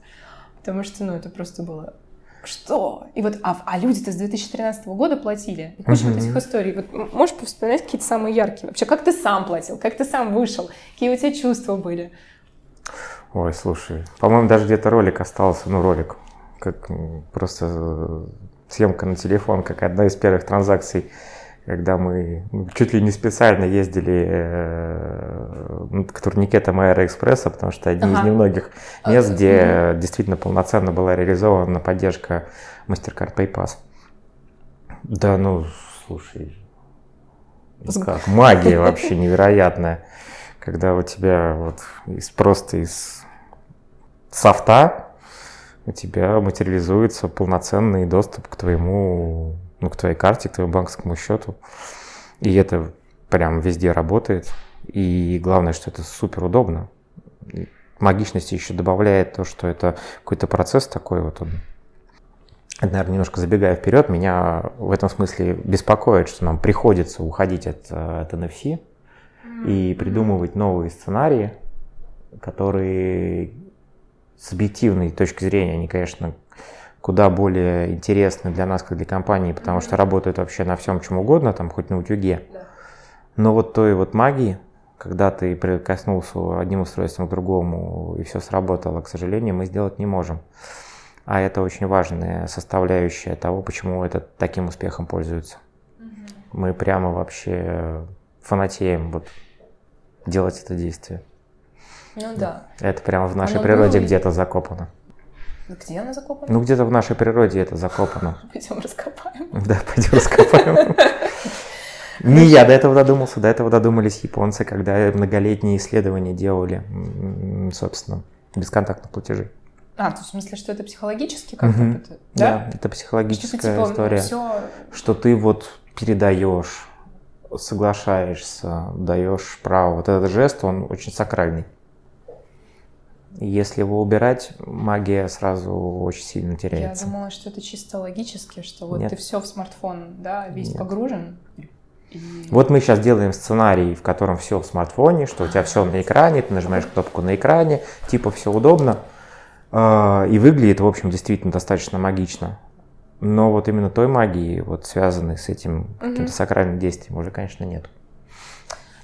Потому что, ну, это просто было что? И вот, а, а люди-то с 2013 года платили. И куча uh-huh. вот этих историй. Вот можешь вспоминать какие-то самые яркие? Вообще, как ты сам платил? Как ты сам вышел? Какие у тебя чувства были? Ой, слушай, по-моему, даже где-то ролик остался, ну, ролик, как просто э, съемка на телефон, как одна из первых транзакций, когда мы ну, чуть ли не специально ездили э, к турникетам Аэроэкспресса, потому что одни ага. из немногих мест, где действительно полноценно была реализована поддержка MasterCard PayPass. Да, ну, слушай, как магия вообще невероятная. когда у тебя вот из, просто из софта у тебя материализуется полноценный доступ к твоему, ну, к твоей карте, к твоему банковскому счету. И это прям везде работает. И главное, что это супер удобно. Магичности еще добавляет то, что это какой-то процесс такой вот он. Это, наверное, немножко забегая вперед, меня в этом смысле беспокоит, что нам приходится уходить от, от NFC и придумывать новые сценарии, которые с объективной точки зрения, они, конечно, куда более интересны для нас, как для компании, потому что работают вообще на всем, чем угодно, там хоть на утюге. Но вот той вот магии, когда ты прикоснулся одним устройством к другому и все сработало, к сожалению, мы сделать не можем. А это очень важная составляющая того, почему это таким успехом пользуется. Мы прямо вообще фанатеем вот делать это действие. Ну да. Это прямо в нашей Оно природе было... где-то закопано. Где она закопана? Ну, где-то в нашей природе это закопано. Пойдем раскопаем. Да, пойдем раскопаем. Не я до этого додумался, до этого додумались японцы, когда многолетние исследования делали, собственно, бесконтактных платежей. А, то в смысле, что это психологически как-то? Угу. Это, да? да, это психологическая что, типа, история. Все... Что ты вот передаешь, соглашаешься, даешь право. Вот этот жест, он очень сакральный. Если его убирать, магия сразу очень сильно теряется. Я думала, что это чисто логически, что вот Нет. ты все в смартфон, да, весь Нет. погружен. И... Вот мы сейчас делаем сценарий, в котором все в смартфоне, что у тебя все на экране, ты нажимаешь кнопку на экране, типа все удобно. А, и выглядит, в общем, действительно достаточно магично. Но вот именно той магии, вот связанной с этим угу. каким-то сакральным действием, уже, конечно, нет.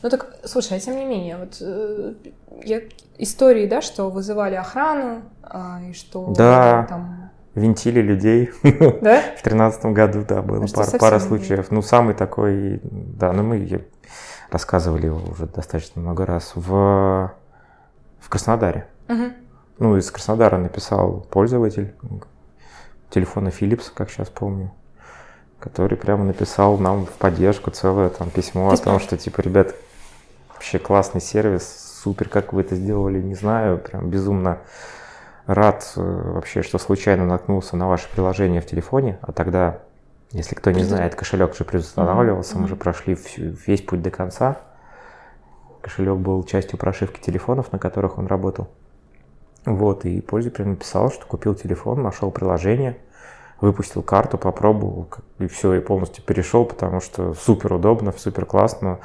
Ну так, слушай, а тем не менее, вот э, я, истории, да, что вызывали охрану, а, и что да. там... Винтили людей. Да? В тринадцатом году, да, было а пара, пара случаев. Ну, самый такой, да, ну мы рассказывали его уже достаточно много раз в, в Краснодаре. Угу. Ну, из Краснодара написал пользователь телефона Philips, как сейчас помню, который прямо написал нам в поддержку целое там письмо о том, что типа, ребят, вообще классный сервис, супер, как вы это сделали, не знаю, прям безумно рад э, вообще, что случайно наткнулся на ваше приложение в телефоне, а тогда, если кто не знает, кошелек же предустанавливался, mm-hmm. мы же прошли всю, весь путь до конца. Кошелек был частью прошивки телефонов, на которых он работал. Вот, и пользователь написал, что купил телефон, нашел приложение, выпустил карту, попробовал, и все, и полностью перешел, потому что супер удобно, супер классно.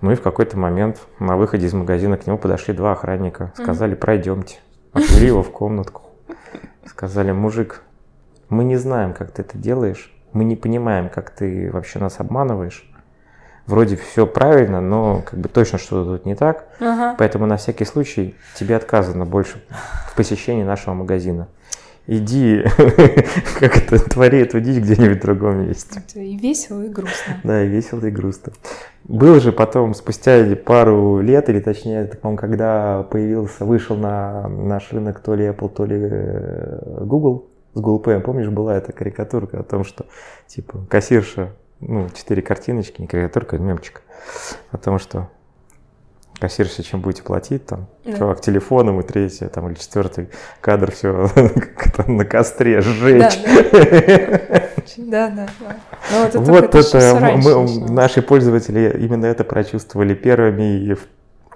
Ну и в какой-то момент на выходе из магазина к нему подошли два охранника, сказали, пройдемте. Отвели его в комнатку. Сказали, мужик, мы не знаем, как ты это делаешь, мы не понимаем, как ты вообще нас обманываешь вроде все правильно, но как бы точно что-то тут не так. Ага. Поэтому на всякий случай тебе отказано больше в посещении нашего магазина. Иди, как это, твори эту дичь где-нибудь в другом месте. И весело, и грустно. Да, и весело, и грустно. Был же потом, спустя пару лет, или точнее, по-моему, когда появился, вышел на наш рынок то ли Apple, то ли э, Google, с Google Pay, помнишь, была эта карикатурка о том, что, типа, кассирша ну, четыре картиночки, не карикатурка, а мемчик о том, что кассирша, чем будете платить, там, да. чувак телефоном, и третье, там, или четвертый кадр, все на костре сжечь. Да, да, да. Ну, вот это, вот это мы, наши пользователи именно это прочувствовали первыми и в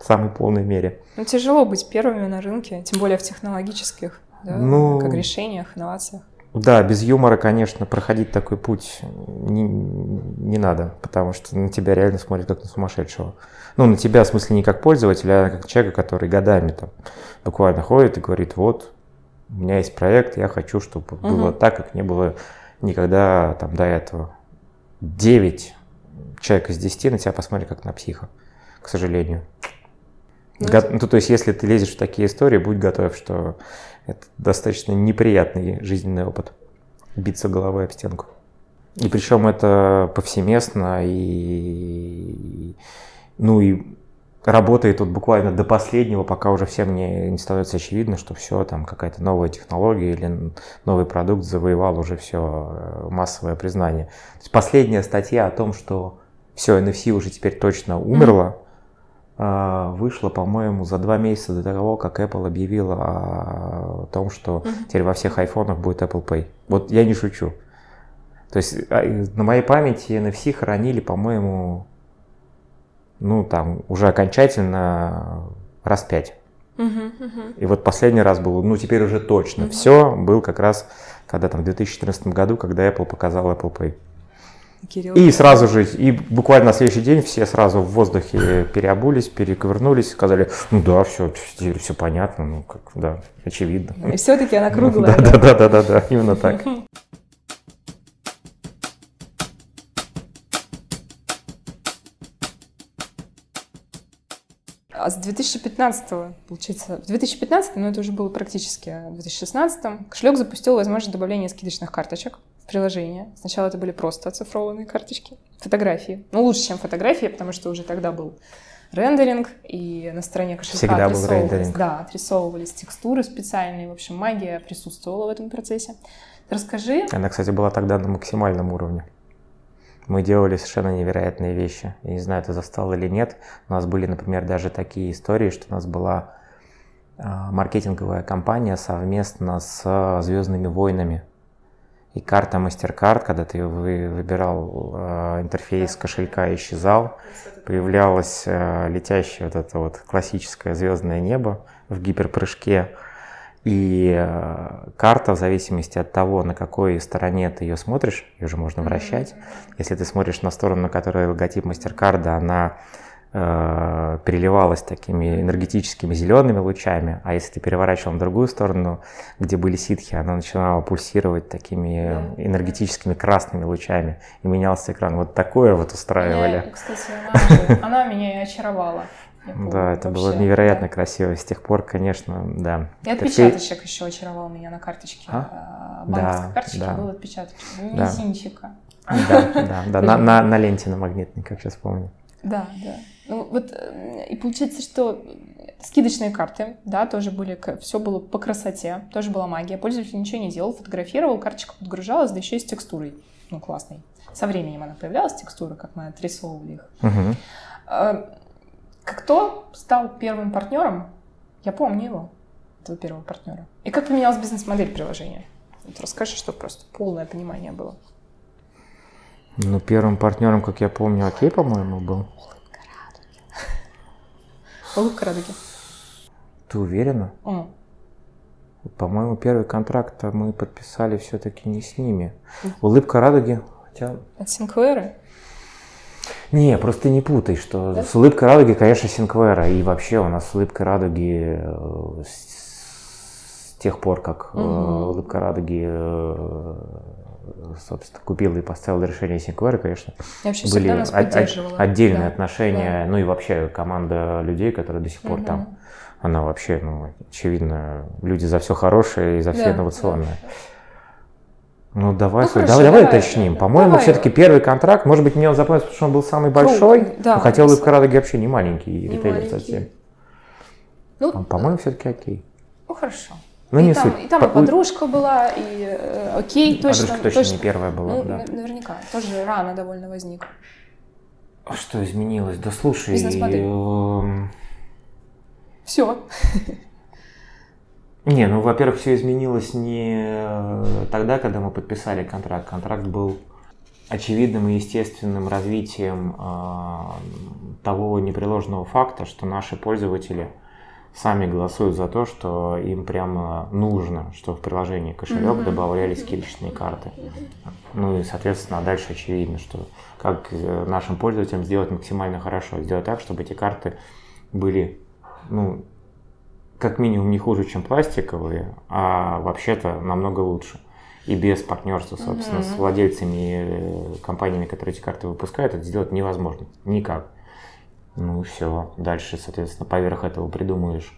самой полной мере. Ну, тяжело быть первыми на рынке, тем более в технологических да, ну, как решениях, инновациях. Да, без юмора, конечно, проходить такой путь не, не надо, потому что на тебя реально смотрят как на сумасшедшего. Ну, на тебя, в смысле, не как пользователя, а как человека, который годами там буквально ходит и говорит, вот, у меня есть проект, я хочу, чтобы угу. было так, как не было никогда там до этого. Девять человек из десяти на тебя посмотрят как на психа, к сожалению. Ну, Го- ну, то есть, если ты лезешь в такие истории, будь готов, что это достаточно неприятный жизненный опыт. Биться головой об стенку. И причем это повсеместно и, ну и работает тут буквально до последнего, пока уже всем не, не становится очевидно, что все, там какая-то новая технология или новый продукт завоевал уже все э, массовое признание. То есть последняя статья о том, что все, NFC уже теперь точно умерло, э, вышла, по-моему, за два месяца до того, как Apple объявила о том, что mm-hmm. теперь во всех айфонах будет Apple Pay. Вот я не шучу. То есть а, на моей памяти NFC хранили, по-моему, ну там уже окончательно раз пять. Uh-huh, uh-huh. И вот последний раз был, ну теперь уже точно uh-huh. все, был как раз, когда там в 2014 году, когда Apple показал Apple Pay. Кирилл. И сразу же, и буквально на следующий день все сразу в воздухе переобулись, перековырнулись, сказали, ну да, все, все, все понятно, ну как, да, очевидно. И все-таки она круглая. Да, да, да, да, да, именно так. А с 2015, получается, в 2015, но это уже было практически в 2016, кошелек запустил возможность добавления скидочных карточек в приложение. Сначала это были просто оцифрованные карточки, фотографии. Ну, лучше, чем фотографии, потому что уже тогда был рендеринг, и на стороне кошелька Всегда был рендеринг. Да, отрисовывались текстуры специальные. В общем, магия присутствовала в этом процессе. Расскажи. Она, кстати, была тогда на максимальном уровне мы делали совершенно невероятные вещи. Я не знаю, ты застал или нет. У нас были, например, даже такие истории, что у нас была а, маркетинговая компания совместно с Звездными войнами. И карта MasterCard, когда ты выбирал э, интерфейс кошелька, исчезал, появлялось летящее вот это вот классическое звездное небо в гиперпрыжке. И э, карта, в зависимости от того, на какой стороне ты ее смотришь, ее же можно вращать. Если ты смотришь на сторону, на которой логотип Мастеркарда, она э, переливалась такими энергетическими зелеными лучами, а если ты переворачивал на другую сторону, где были ситхи, она начинала пульсировать такими энергетическими красными лучами, и менялся экран. Вот такое вот устраивали. Меня, кстати, она, она меня и очаровала. Помню, да, это вообще, было невероятно да. красиво. С тех пор, конечно, да. И отпечаточек все... еще очаровал меня на карточке. А? Банковской да, карточке да. был отпечаточек. Да. Мизинчика. Да, да, да. На, на, на ленте на магнитной, как сейчас помню. Да, да. Ну, вот, э, и получается, что скидочные карты, да, тоже были, все было по красоте, тоже была магия. Пользователь ничего не делал, фотографировал, карточка подгружалась, да еще и с текстурой. Ну, классной. Со временем она появлялась, текстура, как мы отрисовывали их. Угу. Кто стал первым партнером? Я помню его, этого первого партнера. И как поменялась бизнес-модель приложения? Вот расскажи, чтобы просто полное понимание было. Ну, первым партнером, как я помню, Окей, по-моему, был. Улыбка радуги. Ты уверена? Mm. По-моему, первый контракт мы подписали все-таки не с ними. Улыбка радуги. Хотя... От Синкуэры? Не, просто не путай, что да? с улыбкой радуги, конечно, Синквера. И вообще у нас с улыбкой радуги э, с, тех пор, как угу. улыбка радуги э, собственно, купил и поставил решение Синквера, конечно, были о- отдельные да. отношения, да. ну и вообще команда людей, которые до сих пор угу. там, она вообще, ну, очевидно, люди за все хорошее и за все да, инновационное. Да. Ну давай, ну, хорошо, давай, давай уточним. По-моему, все-таки первый контракт, может быть, мне он запомнился, потому что он был самый большой, да, но хотя улыбка радуги вообще не маленький не ритейлер маленький. совсем. Ну, По-моему, все-таки окей. Ну хорошо. Ну, и не там, суть. И там По... и подружка была, и э, окей, точно. Подружка точно, точно не первая была, ну, да. Наверняка, тоже рано довольно возник. А что изменилось? Да слушай... Бизнес-модель. Э... Все. Не, ну, во-первых, все изменилось не э, тогда, когда мы подписали контракт. Контракт был очевидным и естественным развитием э, того непреложного факта, что наши пользователи сами голосуют за то, что им прямо нужно, что в приложении кошелек mm-hmm. добавлялись скидочные карты. Ну и, соответственно, дальше очевидно, что как э, нашим пользователям сделать максимально хорошо, сделать так, чтобы эти карты были ну, как минимум не хуже, чем пластиковые, а вообще-то намного лучше. И без партнерства, собственно, mm-hmm. с владельцами э, компаниями, которые эти карты выпускают, это сделать невозможно. Никак. Ну все. Дальше, соответственно, поверх этого придумаешь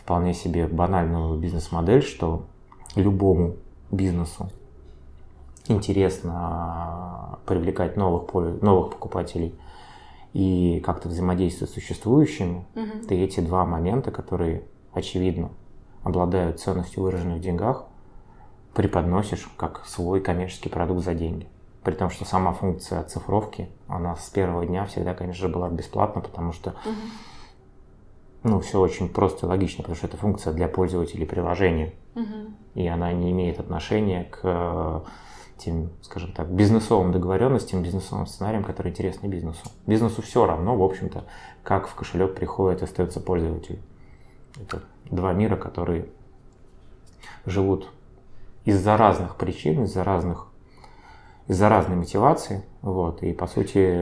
вполне себе банальную бизнес-модель, что любому бизнесу интересно привлекать новых, новых покупателей – и как-то взаимодействовать с существующими, угу. ты эти два момента, которые, очевидно, обладают ценностью выраженной в деньгах, преподносишь как свой коммерческий продукт за деньги. При том, что сама функция оцифровки, она с первого дня всегда, конечно же, была бесплатна, потому что ну, все очень просто и логично, потому что это функция для пользователей приложения. И она не имеет отношения к тем, скажем так, бизнесовым договоренностям, бизнесовым сценариям, которые интересны бизнесу. Бизнесу все равно, в общем-то, как в кошелек приходит и остается пользователь. Это два мира, которые живут из-за разных причин, из-за разных из-за разной мотивации. Вот. И по сути,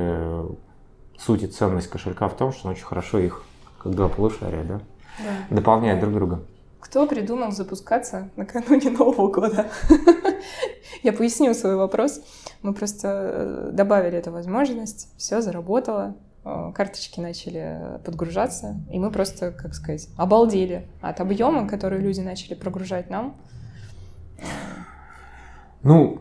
суть и ценность кошелька в том, что он очень хорошо их, как два полушария, да, да. дополняет друг друга. Кто придумал запускаться накануне Нового года? Я поясню свой вопрос. Мы просто э, добавили эту возможность, все заработало, э, карточки начали подгружаться, и мы просто, как сказать, обалдели от объема, который люди начали прогружать нам. Ну,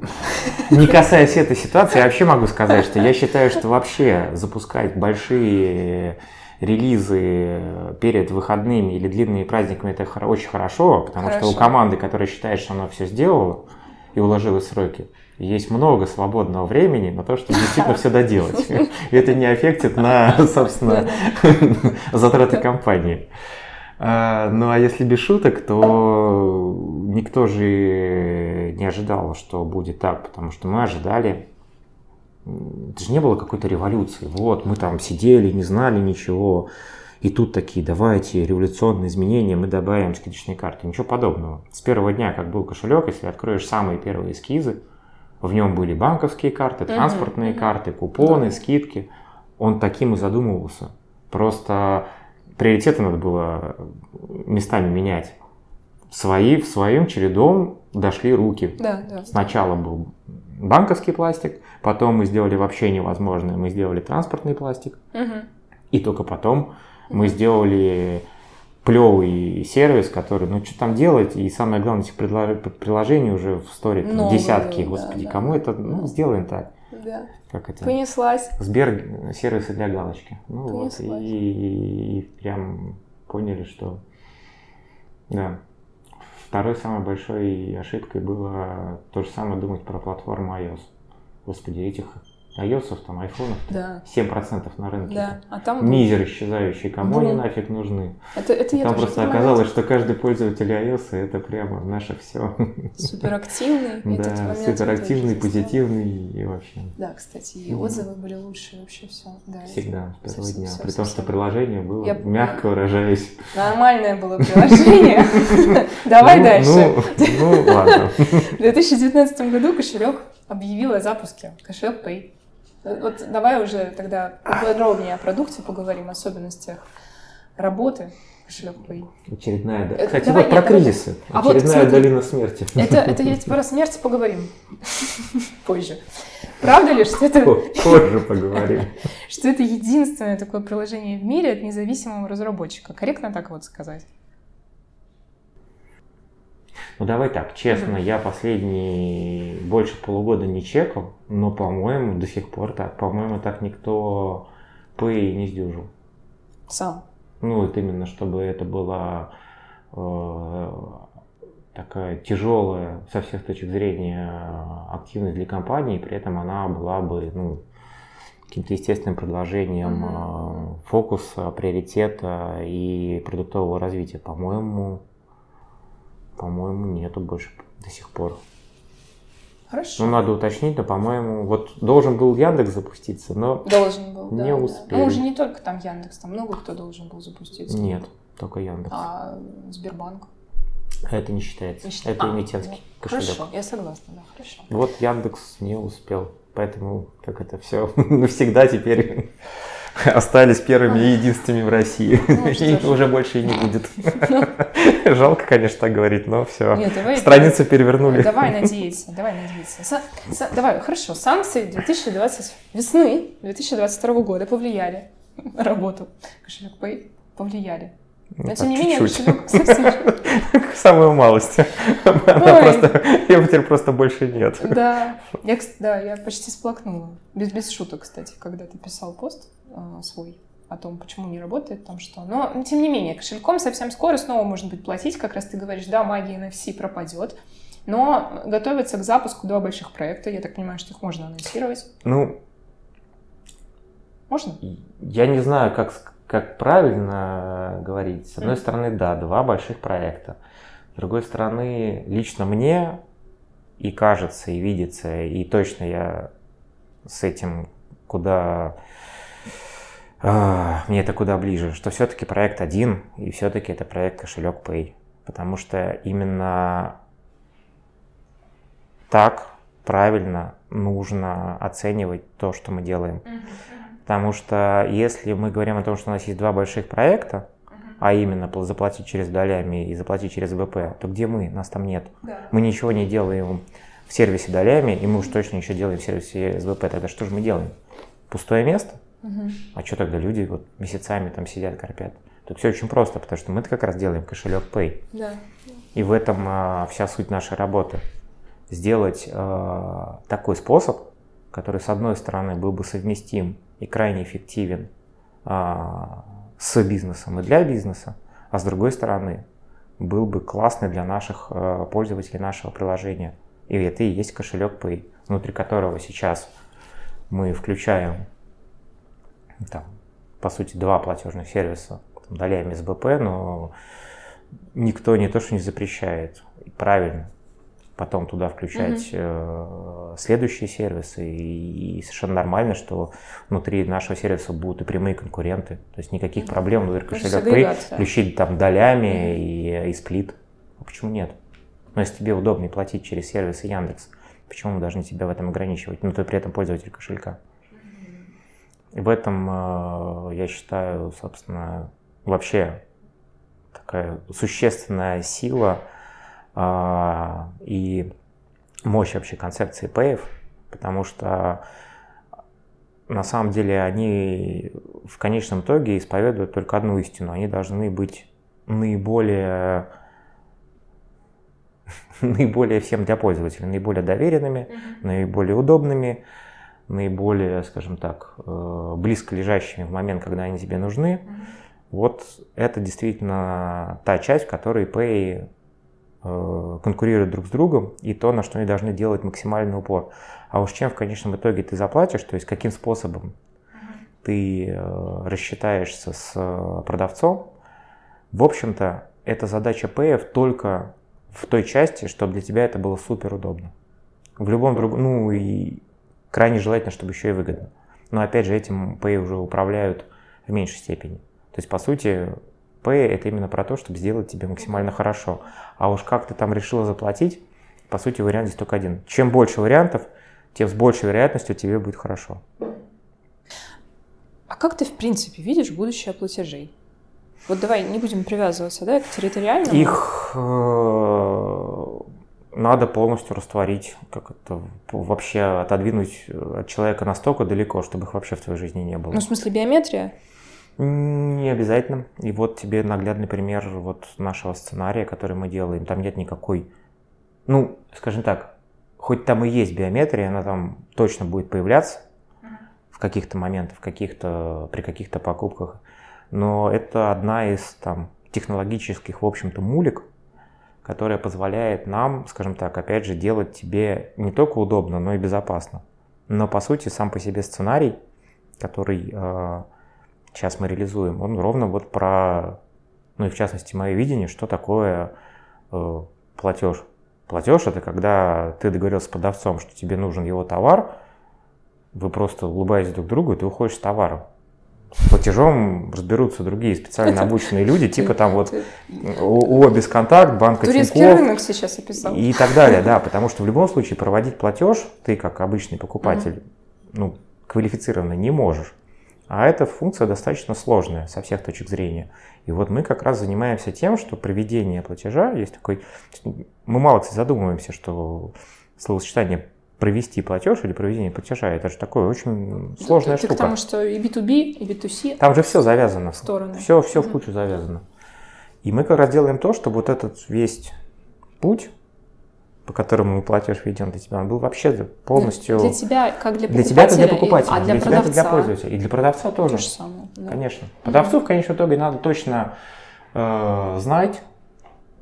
не касаясь этой ситуации, я вообще могу сказать, что я считаю, что вообще запускать большие релизы перед выходными или длинными праздниками это очень хорошо, потому хорошо. что у команды, которая считает, что она все сделала и уложила сроки, есть много свободного времени на то, чтобы действительно все доделать. И это не аффектит на, собственно, затраты компании. А, ну а если без шуток, то никто же не ожидал, что будет так, потому что мы ожидали, это же не было какой-то революции. Вот, мы там сидели, не знали ничего, и тут такие, давайте революционные изменения, мы добавим скидочные карты. Ничего подобного. С первого дня, как был кошелек, если откроешь самые первые эскизы, в нем были банковские карты, транспортные uh-huh, карты, купоны, uh-huh. скидки. Он таким и задумывался. Просто приоритеты надо было местами менять. Свои в своем чередом дошли руки. Да, да. Сначала был банковский пластик, потом мы сделали вообще невозможное, мы сделали транспортный пластик, угу. и только потом мы сделали плевый сервис, который, ну что там делать, и самое главное, этих приложений уже в сторе десятки, господи, да, кому да. это, ну сделаем так. Да. Как это? Понеслась. Сбер сервисы для галочки. Ну Понеслась. вот, и, и, и прям поняли, что да. Второй самой большой ошибкой было то же самое думать про платформу iOS. Господи, этих iOS, там, айфонов, да. 7% на рынке. Да. А там Мизер исчезающий, кому ну, они нафиг нужны? Это, это там просто оказалось, что каждый пользователь iOS это прямо наше все. Суперактивный. Да, суперактивный, позитивный и вообще. Да, кстати, и отзывы были лучше, вообще все. Да, Всегда, с первого дня. При том, что приложение было, мягко выражаясь. Нормальное было приложение. Давай ну, дальше. Ну, ладно. В 2019 году кошелек объявил о запуске. Кошелек Pay. Вот давай уже тогда подробнее о продукте поговорим, особенностях работы кошелек Pay. Очередная, да. Кстати, давай, вот про кризисы. А Очередная вот, долина смерти. Это, это я про смерть поговорим позже. Правда ли, что это... Позже поговорим. Что это единственное такое приложение в мире от независимого разработчика. Корректно так вот сказать? Ну давай так, честно, mm-hmm. я последние больше полугода не чекал, но, по-моему, до сих пор так. По-моему, так никто Pay не сдюжил. Сам? Ну, вот именно, чтобы это была э, такая тяжелая со всех точек зрения активность для компании, при этом она была бы, ну, каким-то естественным продолжением mm-hmm. фокуса, приоритета и продуктового развития. По-моему, по-моему, нету больше до сих пор. Хорошо. Ну, надо уточнить, но, по-моему, вот должен был Яндекс запуститься, но должен был, не да, успел. Да. Ну, уже не только там Яндекс, там много кто должен был запуститься. Нет, только Яндекс. А Сбербанк? Это не считается. Не считается. Это а, эмитентский ну, кошелек. Хорошо, я согласна, да, хорошо. Вот Яндекс не успел, поэтому как это все навсегда теперь остались первыми и единственными в России. Ну, и уже больше и не будет. Ну. Жалко, конечно, так говорить, но все. Нет, давай, Страницу перевернули. Давай надеяться, давай надеяться. Са, са, давай, хорошо. Санкции 2020, весны 2022 года повлияли на работу кошелек Pay, повлияли. Но ну, тем не менее, кошелек совсем... Самую малость. Она просто... Ее теперь просто больше нет. Да. Я, да, я почти сплакнула. Без, без шуток, кстати, когда ты писал пост свой о том, почему не работает там что. Но, тем не менее, кошельком совсем скоро снова можно быть платить. Как раз ты говоришь, да, магия NFC пропадет. Но готовится к запуску два больших проекта. Я так понимаю, что их можно анонсировать. Ну, можно? Я не знаю, как, как правильно говорить. С одной mm. стороны, да, два больших проекта. С другой стороны, лично мне и кажется, и видится, и точно я с этим куда мне это куда ближе, что все-таки проект один, и все-таки это проект кошелек Pay. Потому что именно так правильно нужно оценивать то, что мы делаем. Потому что если мы говорим о том, что у нас есть два больших проекта, а именно заплатить через долями и заплатить через ВП, то где мы? Нас там нет. Да. Мы ничего не делаем в сервисе долями, и мы уж точно еще делаем в сервисе СВП. Тогда что же мы делаем? Пустое место? Угу. А что тогда люди вот месяцами там сидят, корпят? Тут все очень просто, потому что мы как раз делаем кошелек Pay. Да. И в этом а, вся суть нашей работы. Сделать а, такой способ, который, с одной стороны, был бы совместим и крайне эффективен а, с бизнесом и для бизнеса, а с другой стороны, был бы классный для наших а, пользователей нашего приложения. И это и есть кошелек Pay, внутри которого сейчас мы включаем там, по сути, два платежных сервиса, там, долями СБП, но никто не то, что не запрещает. правильно. Потом туда включать mm-hmm. э, следующие сервисы. И, и совершенно нормально, что внутри нашего сервиса будут и прямые конкуренты. То есть никаких mm-hmm. проблем внутри кошелька Pay включить там долями mm-hmm. и, и сплит. А почему нет? Но если тебе удобнее платить через сервисы Яндекс, почему мы должны тебя в этом ограничивать? Но ты при этом пользователь кошелька. И в этом, э, я считаю, собственно, вообще такая существенная сила а, и мощь вообще концепции ПЭев, потому что на самом деле они в конечном итоге исповедуют только одну истину. Они должны быть наиболее наиболее всем для пользователя, наиболее доверенными, mm-hmm. наиболее удобными, наиболее, скажем так, э, близко лежащими в момент, когда они тебе нужны. Вот это действительно та часть, в которой Pay э, конкурируют друг с другом, и то, на что они должны делать максимальный упор. А уж чем в конечном итоге ты заплатишь, то есть каким способом ты э, рассчитаешься с продавцом, в общем-то, это задача Pay только в той части, чтобы для тебя это было супер удобно. В любом другом, ну и крайне желательно, чтобы еще и выгодно. Но опять же, этим Pay уже управляют в меньшей степени. То есть, по сути, Pay это именно про то, чтобы сделать тебе максимально хорошо. А уж как ты там решила заплатить, по сути, вариант здесь только один. Чем больше вариантов, тем с большей вероятностью тебе будет хорошо. А как ты, в принципе, видишь будущее платежей? Вот давай не будем привязываться, да, к территориальному. Их э, надо полностью растворить, как это вообще отодвинуть от человека настолько далеко, чтобы их вообще в твоей жизни не было. Ну, в смысле биометрия? Не обязательно. И вот тебе наглядный пример вот нашего сценария, который мы делаем. Там нет никакой, ну, скажем так, хоть там и есть биометрия, она там точно будет появляться в каких-то моментах, в каких-то, при каких-то покупках но это одна из там, технологических, в общем-то, мулик, которая позволяет нам, скажем так, опять же, делать тебе не только удобно, но и безопасно. Но, по сути, сам по себе сценарий, который э, сейчас мы реализуем, он ровно вот про, ну и в частности, мое видение, что такое э, платеж. Платеж – это когда ты договорился с продавцом, что тебе нужен его товар, вы просто улыбаетесь друг другу, и ты уходишь с товаром платежом разберутся другие специально обученные люди, типа там вот ООО «Бесконтакт», банка Турецкий Тинькофф рынок сейчас описал. И так далее, да, потому что в любом случае проводить платеж ты как обычный покупатель, ну, квалифицированно не можешь. А эта функция достаточно сложная со всех точек зрения. И вот мы как раз занимаемся тем, что проведение платежа есть такой... Мы мало, кстати, задумываемся, что словосочетание провести платеж или проведение платежа, это же такое очень сложная ты, штука. Потому что и B2B, и B2C. Там же все завязано. Стороны. Все, все в кучу завязано. И мы как раз делаем то, чтобы вот этот весь путь, по которому мы платеж ведем для тебя, он был вообще полностью... Для тебя как для покупателя? Для тебя это для покупателя, а для, для продавца? тебя это для пользователя. И для продавца тоже. То же самое. Да. Конечно. Продавцу в конечном итоге надо точно э, знать,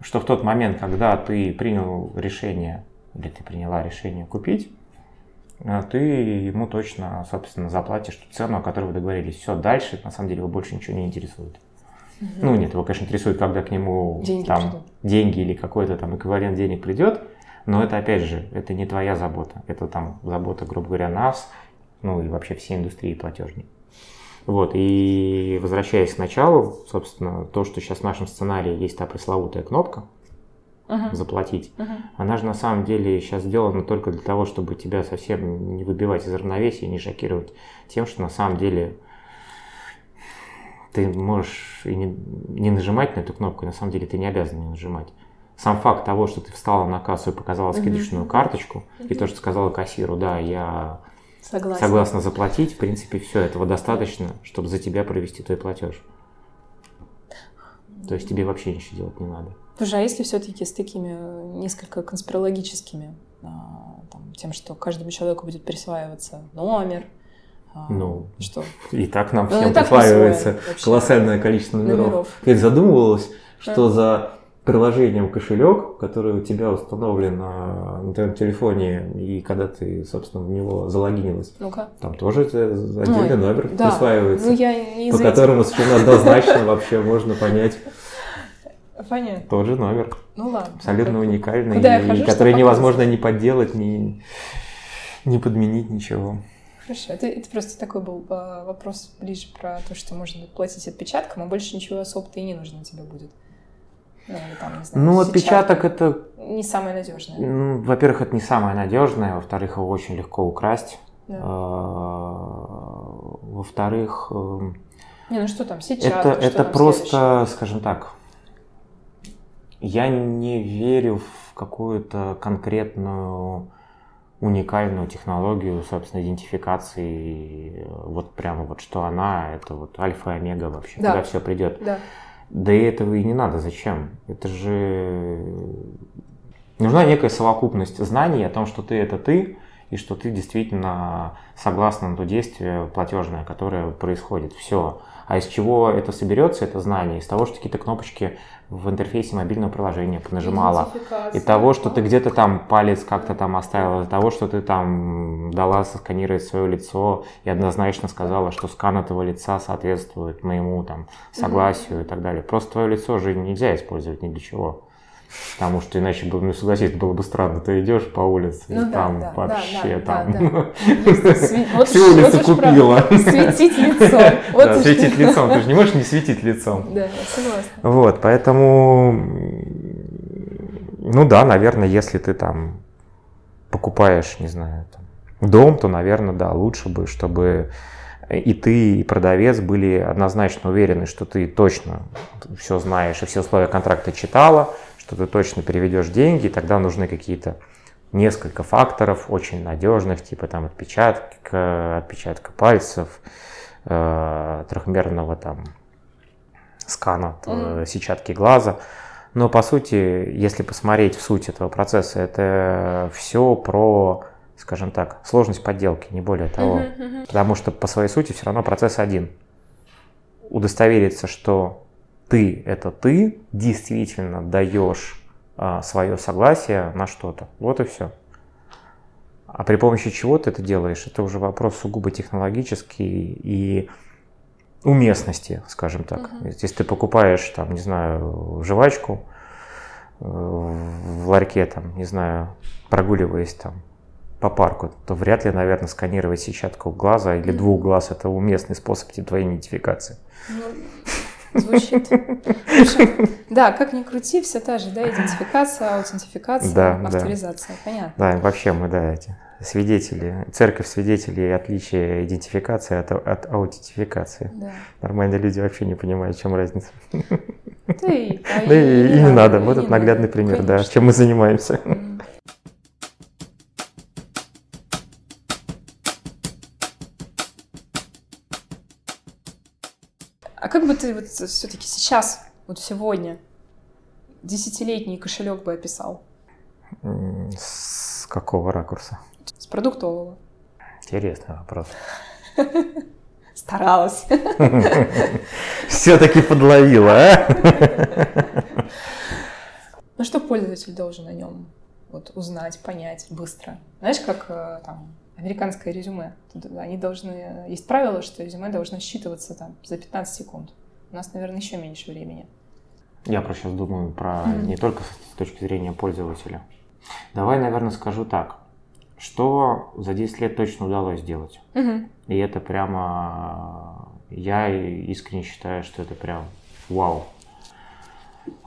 что в тот момент, когда ты принял решение, или ты приняла решение купить, э, ты ему точно, собственно, заплатишь ту цену, о которой вы договорились. Все, дальше, на самом деле, его больше ничего не интересует. Угу. Ну, нет, его, конечно, интересует, когда к нему деньги, там, деньги или какой-то там эквивалент денег придет, но это, опять же, это не твоя забота. Это там забота, грубо говоря, нас, ну и вообще всей индустрии платежной. Вот, и возвращаясь к началу, собственно, то, что сейчас в нашем сценарии есть та пресловутая кнопка uh-huh. заплатить, uh-huh. она же на самом деле сейчас сделана только для того, чтобы тебя совсем не выбивать из равновесия, не шокировать тем, что на самом деле ты можешь и не, не нажимать на эту кнопку, и на самом деле ты не обязан не нажимать. Сам факт того, что ты встала на кассу и показала скидочную uh-huh. карточку, uh-huh. и то, что сказала кассиру, да, я Согласна. согласна заплатить, в принципе, все, этого достаточно, чтобы за тебя провести твой платеж. То есть тебе вообще ничего делать не надо. Слушай, а если все-таки с такими несколько конспирологическими, а, там, тем, что каждому человеку будет присваиваться номер, а, ну, что? И так нам ну, всем присваивается колоссальное количество номеров. номеров. Ты задумывалась, что да. за приложением кошелек, который у тебя установлен на, на твоем телефоне, и когда ты, собственно, в него залогинилась, ну там тоже отдельный Ой, номер да. присваивается, ну, я не по которому совершенно однозначно вообще можно понять. Понятно. Тот же номер. Ну ладно. Абсолютно уникальный, и, который невозможно ни подделать, ни, ни подменить, ничего. Хорошо, это, это просто такой был а, вопрос ближе про то, что можно платить отпечатком, а больше ничего особо-то и не нужно тебе будет. Ну, там, не знаю, ну отпечаток это... Не самое надежное. Ну, во-первых, это не самое надежное, во-вторых, его очень легко украсть. Да. А, во-вторых... Эм, не, ну что там, сейчас? Это, это просто, следующее? скажем так, я не верю в какую-то конкретную уникальную технологию, собственно, идентификации, вот прямо вот что она, это вот альфа и омега вообще, да. куда все придет. Да. Да и этого и не надо. Зачем? Это же нужна некая совокупность знаний о том, что ты это ты, и что ты действительно согласна на то действие платежное, которое происходит. Все. А из чего это соберется, это знание? Из того, что какие-то кнопочки в интерфейсе мобильного приложения понажимала. И того, что ты где-то там палец как-то там оставила, из того, что ты там дала сосканировать свое лицо и однозначно сказала, что скан этого лица соответствует моему там согласию mm-hmm. и так далее. Просто твое лицо же нельзя использовать ни для чего. Потому что иначе, бы, ну согласись, было бы странно, ты идешь по улице, ну, там да, вообще да, там да, да. всю улицу купила. Светить лицом. Вот да, светить лицом, ты же не можешь не светить лицом. Да, согласна. Вот, поэтому, ну да, наверное, если ты там покупаешь, не знаю, там, дом, то, наверное, да, лучше бы, чтобы и ты, и продавец были однозначно уверены, что ты точно все знаешь и все условия контракта читала, что ты точно переведешь деньги, и тогда нужны какие-то несколько факторов очень надежных, типа там отпечатка, отпечатка пальцев, э, трехмерного там скана mm-hmm. сетчатки глаза. Но по сути, если посмотреть в суть этого процесса, это все про, скажем так, сложность подделки, не более того. Mm-hmm, mm-hmm. Потому что по своей сути все равно процесс один. Удостовериться, что ты это ты действительно даешь а, свое согласие на что-то. Вот и все. А при помощи чего ты это делаешь, это уже вопрос сугубо технологический и уместности, скажем так. Uh-huh. Если ты покупаешь, там, не знаю, жвачку э, в ларьке, там, не знаю, прогуливаясь там по парку, то вряд ли, наверное, сканировать сетчатку глаза или двух глаз это уместный способ твоей идентификации. Ну, Звучит. Да, как ни крути, все та же, да, идентификация, аутентификация, да, авторизация, да. понятно. Да, вообще мы, да, эти свидетели, церковь свидетелей отличия идентификации от, от аутентификации. Да. Нормальные люди вообще не понимают, в чем разница. Да и, а да и, и, и не надо. Вот это наглядный пример, Конечно. да, чем мы занимаемся. Как бы ты вот все-таки сейчас, вот сегодня, десятилетний кошелек бы описал? С какого ракурса? С продуктового. Интересный вопрос. Старалась. Все-таки подловила, а? Ну что пользователь должен о нем вот узнать, понять быстро? Знаешь, как э, там американское резюме. Они должны... Есть правило, что резюме должно считываться там за 15 секунд. У нас, наверное, еще меньше времени. Я про сейчас думаю про mm-hmm. не только с точки зрения пользователя. Давай, наверное, скажу так. Что за 10 лет точно удалось сделать? Mm-hmm. И это прямо... Я искренне считаю, что это прям вау.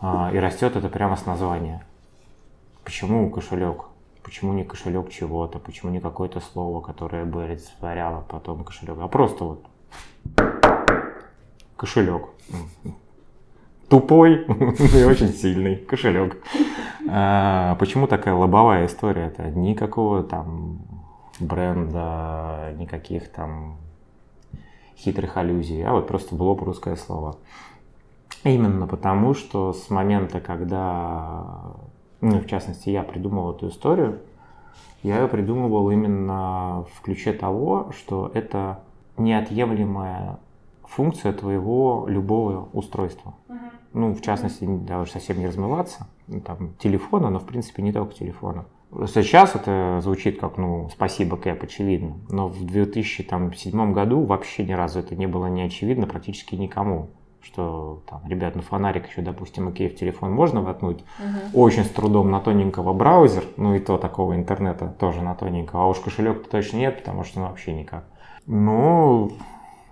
А, и растет это прямо с названия. Почему кошелек? Почему не кошелек чего-то? Почему не какое-то слово, которое бы олицетворяло потом кошелек? А просто вот кошелек. Тупой и очень сильный кошелек. А, почему такая лобовая история? Это никакого там бренда, никаких там хитрых аллюзий, а вот просто было русское слово. Именно потому, что с момента, когда ну, в частности, я придумал эту историю, я ее придумывал именно в ключе того, что это неотъемлемая функция твоего любого устройства. Uh-huh. Ну, в частности, да, уж совсем не размываться, ну, там, телефона, но, в принципе, не только телефона. Сейчас это звучит как, ну, спасибо, Кэп, очевидно. Но в 2007 году вообще ни разу это не было не очевидно практически никому что там, ребят, ну фонарик еще, допустим, окей, в телефон можно воткнуть, угу. очень с трудом на тоненького браузер, ну и то такого интернета тоже на тоненького, а уж кошелек-то точно нет, потому что ну, вообще никак. Ну,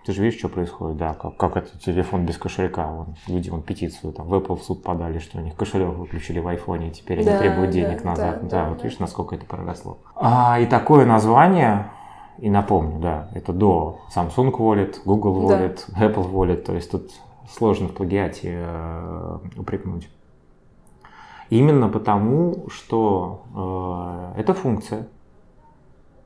ты же видишь, что происходит, да, как, как это телефон без кошелька, вон, люди вон петицию там в Apple в суд подали, что у них кошелек выключили в айфоне, и теперь они да, требуют денег да, назад, да, да, да вот да. видишь, насколько это проросло. А, и такое название, и напомню, да, это до Samsung Wallet, Google Wallet, да. Apple Wallet, то есть тут сложно в плагиате э, упрекнуть. Именно потому, что э, это функция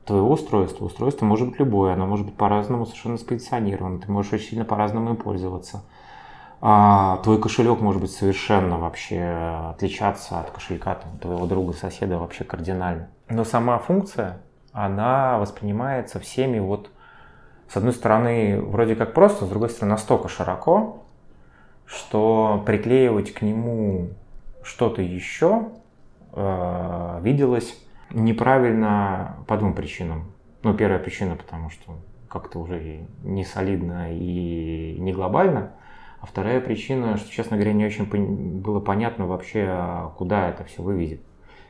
твоего устройства. Устройство может быть любое, оно может быть по-разному совершенно спозиционировано, ты можешь очень сильно по-разному им пользоваться. А твой кошелек может быть совершенно вообще отличаться от кошелька там, твоего друга, соседа вообще кардинально. Но сама функция, она воспринимается всеми вот с одной стороны вроде как просто, с другой стороны настолько широко, что приклеивать к нему что-то еще э, виделось неправильно по двум причинам. Ну, первая причина, потому что как-то уже не солидно и не глобально. А вторая причина, что, честно говоря, не очень было понятно вообще, куда это все выведет.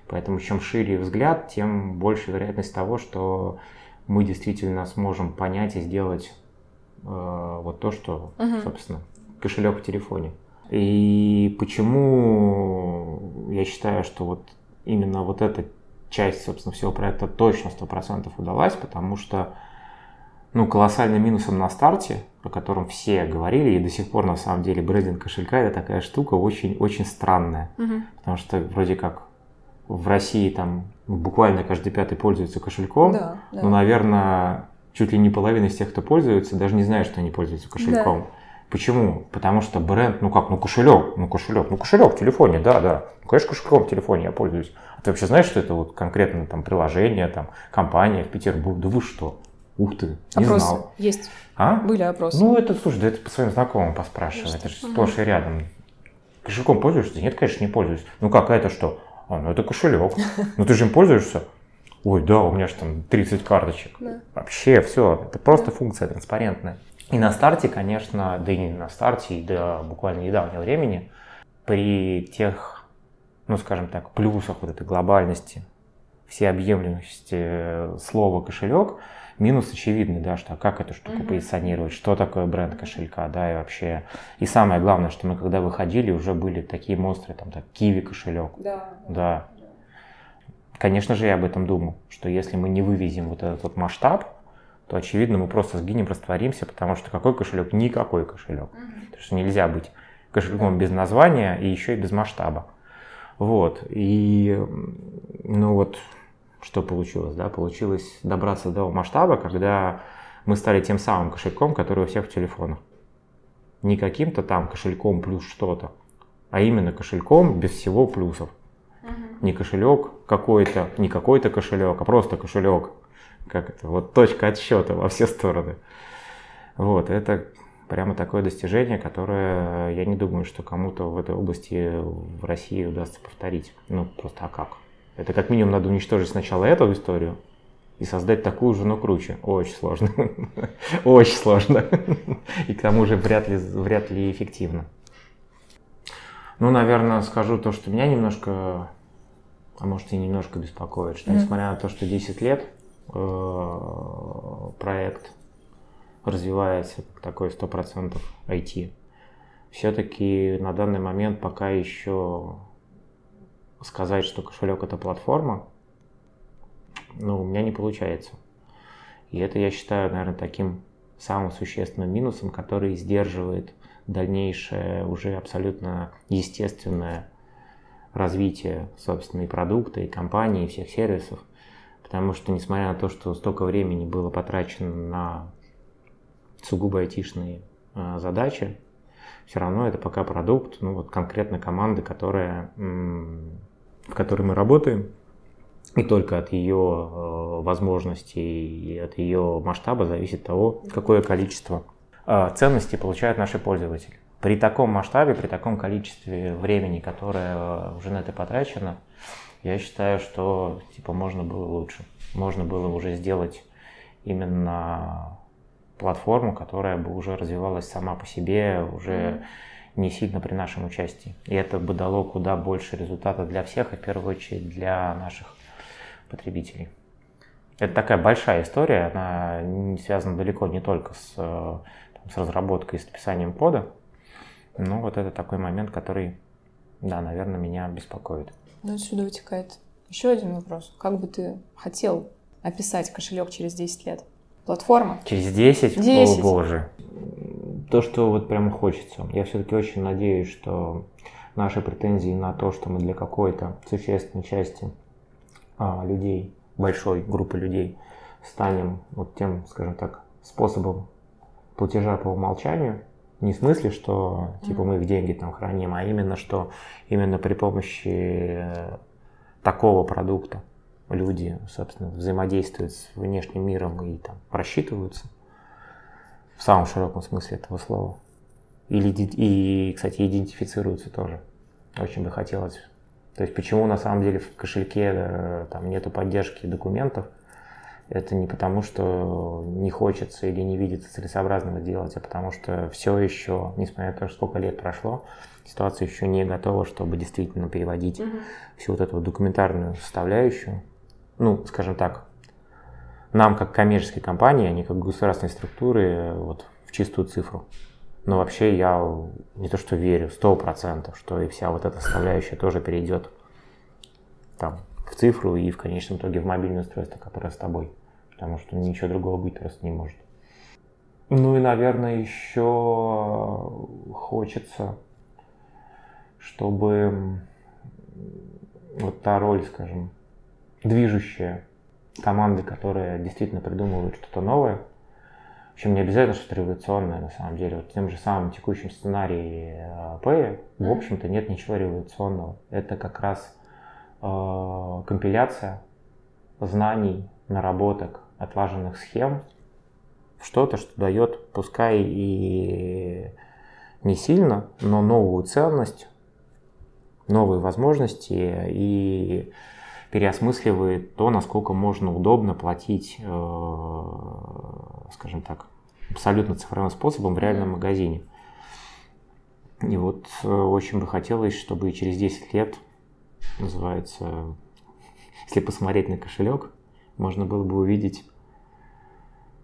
Поэтому чем шире взгляд, тем больше вероятность того, что мы действительно сможем понять и сделать э, вот то, что, угу. собственно, кошелек в телефоне. И почему я считаю, что вот именно вот эта часть, собственно, всего проекта точно 100% удалась, потому что ну, колоссальным минусом на старте, о котором все говорили, и до сих пор на самом деле брендинг кошелька это такая штука очень-очень странная. Угу. Потому что вроде как в России там буквально каждый пятый пользуется кошельком, да, да. но, наверное, чуть ли не половина из тех, кто пользуется, даже не знает, что они пользуются кошельком. Да. Почему? Потому что бренд, ну как, ну кошелек, ну кошелек, ну кошелек в телефоне, да, да. Ну, конечно, кошельком в телефоне я пользуюсь. А ты вообще знаешь, что это вот конкретно там приложение, там компания в Петербурге? Да вы что? Ух ты, не опросы знал. есть. А? Были опросы. Ну, это, слушай, да это по своим знакомым поспрашивай, это же сплошь и рядом. Кошельком пользуешься? Нет, конечно, не пользуюсь. Ну как, а это что? А, ну это кошелек. Ну ты же им пользуешься? Ой, да, у меня же там 30 карточек. Да. Вообще все, это просто функция транспарентная. И на старте, конечно, да и не на старте, и до буквально недавнего времени, при тех, ну скажем так, плюсах вот этой глобальности, всеобъемлемости слова кошелек, минус очевидный, да, что как эту штуку mm-hmm. позиционировать, что такое бренд кошелька, да, и вообще. И самое главное, что мы когда выходили, уже были такие монстры, там, так, Киви кошелек. Да. Да. Конечно же, я об этом думал, что если мы не вывезем вот этот вот масштаб, то, очевидно, мы просто сгинем, растворимся, потому что какой кошелек? Никакой кошелек. Mm-hmm. Потому что нельзя быть кошельком без названия и еще и без масштаба. Вот. И, ну вот, что получилось, да? Получилось добраться до масштаба, когда мы стали тем самым кошельком, который у всех в телефонах. Не каким-то там кошельком плюс что-то, а именно кошельком без всего плюсов. Угу. Не кошелек какой-то, не какой-то кошелек, а просто кошелек, как это, вот точка отсчета во все стороны. Вот, это прямо такое достижение, которое я не думаю, что кому-то в этой области в России удастся повторить. Ну, просто а как? Это как минимум надо уничтожить сначала эту историю и создать такую же, но круче. Очень сложно. Очень сложно. И к тому же вряд ли, вряд ли эффективно. Ну, наверное, скажу то, что меня немножко, а может и немножко беспокоит, что несмотря на то, что 10 лет э, проект развивается как такой 100% IT. Все-таки на данный момент пока еще сказать, что кошелек это платформа, ну, у меня не получается. И это я считаю, наверное, таким самым существенным минусом, который сдерживает дальнейшее уже абсолютно естественное развитие собственной продукта и компании, и всех сервисов. Потому что, несмотря на то, что столько времени было потрачено на сугубо айтишные э, задачи, все равно это пока продукт, ну вот конкретно команды, которая, в которой мы работаем, и только от ее э, возможностей и от ее масштаба зависит того, какое количество э, ценностей получают наши пользователи. При таком масштабе, при таком количестве времени, которое уже на это потрачено, я считаю, что типа можно было лучше. Можно было уже сделать именно платформу, которая бы уже развивалась сама по себе, уже не сильно при нашем участии. И это бы дало куда больше результата для всех, и в первую очередь для наших потребителей. Это такая большая история, она не связана далеко не только с, там, с разработкой и с написанием кода, но вот это такой момент, который, да, наверное, меня беспокоит. Ну, отсюда вытекает еще один вопрос. Как бы ты хотел описать кошелек через 10 лет? платформа. Через 10? 10. О боже. То, что вот прямо хочется. Я все-таки очень надеюсь, что наши претензии на то, что мы для какой-то существенной части а, людей, большой группы людей, станем вот тем, скажем так, способом платежа по умолчанию, не в смысле, что типа мы их деньги там храним, а именно, что именно при помощи э, такого продукта люди, собственно, взаимодействуют с внешним миром и там просчитываются в самом широком смысле этого слова. Или, и, кстати, идентифицируются тоже. Очень бы хотелось. То есть почему на самом деле в кошельке э, там нету поддержки документов, это не потому, что не хочется или не видится целесообразным это делать, а потому что все еще, несмотря на то, сколько лет прошло, ситуация еще не готова, чтобы действительно переводить mm-hmm. всю вот эту документарную составляющую ну, скажем так, нам как коммерческой компании, а не как государственной структуры, вот в чистую цифру. Но вообще я не то что верю, сто процентов, что и вся вот эта составляющая тоже перейдет там в цифру и в конечном итоге в мобильное устройство, которое с тобой. Потому что ничего другого быть просто не может. Ну и, наверное, еще хочется, чтобы вот та роль, скажем, движущая команды, которые действительно придумывают что-то новое. В общем, не обязательно что-то революционное на самом деле. Вот в тем же самом текущем сценарии Pay, в общем-то, нет ничего революционного. Это как раз э, компиляция знаний, наработок, отлаженных схем что-то, что дает, пускай и не сильно, но новую ценность, новые возможности и переосмысливает то, насколько можно удобно платить, э, скажем так, абсолютно цифровым способом в реальном магазине. И вот э, очень бы хотелось, чтобы через 10 лет, называется, если посмотреть на кошелек, можно было бы увидеть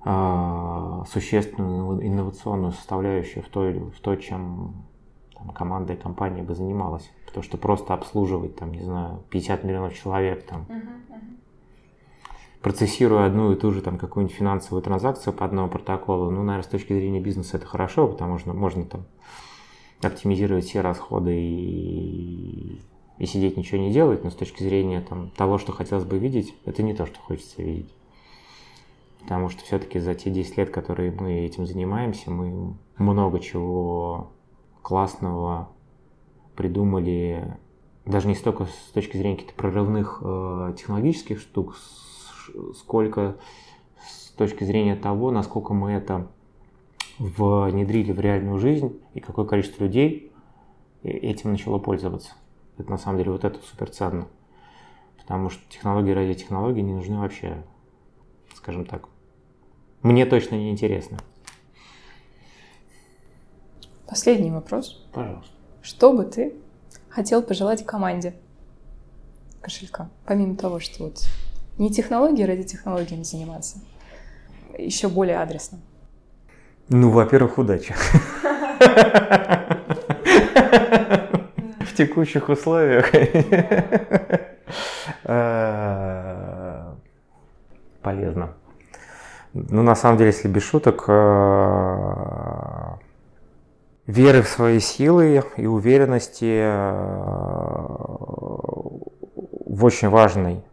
э, существенную инновационную составляющую в то, в то чем там, команда и компания бы занималась. Потому что просто обслуживать, там, не знаю, 50 миллионов человек, там, процессируя одну и ту же там какую-нибудь финансовую транзакцию по одному протоколу, ну, наверное, с точки зрения бизнеса это хорошо, потому что можно там оптимизировать все расходы и, и сидеть ничего не делать, но с точки зрения там, того, что хотелось бы видеть, это не то, что хочется видеть. Потому что все-таки за те 10 лет, которые мы этим занимаемся, мы много чего классного придумали, даже не столько с точки зрения каких-то прорывных э, технологических штук, сколько с точки зрения того, насколько мы это внедрили в реальную жизнь, и какое количество людей этим начало пользоваться. Это на самом деле вот это супер ценно. Потому что технологии ради технологий не нужны вообще, скажем так. Мне точно не интересно. Последний вопрос. Пожалуйста. Что бы ты хотел пожелать команде кошелька? Помимо того, что вот не технологии ради технологиями заниматься, еще более адресно. Ну, во-первых, удачи. В текущих условиях. Э, полезно. Ну, на самом деле, если без шуток, э, веры в свои силы и уверенности э, в очень важной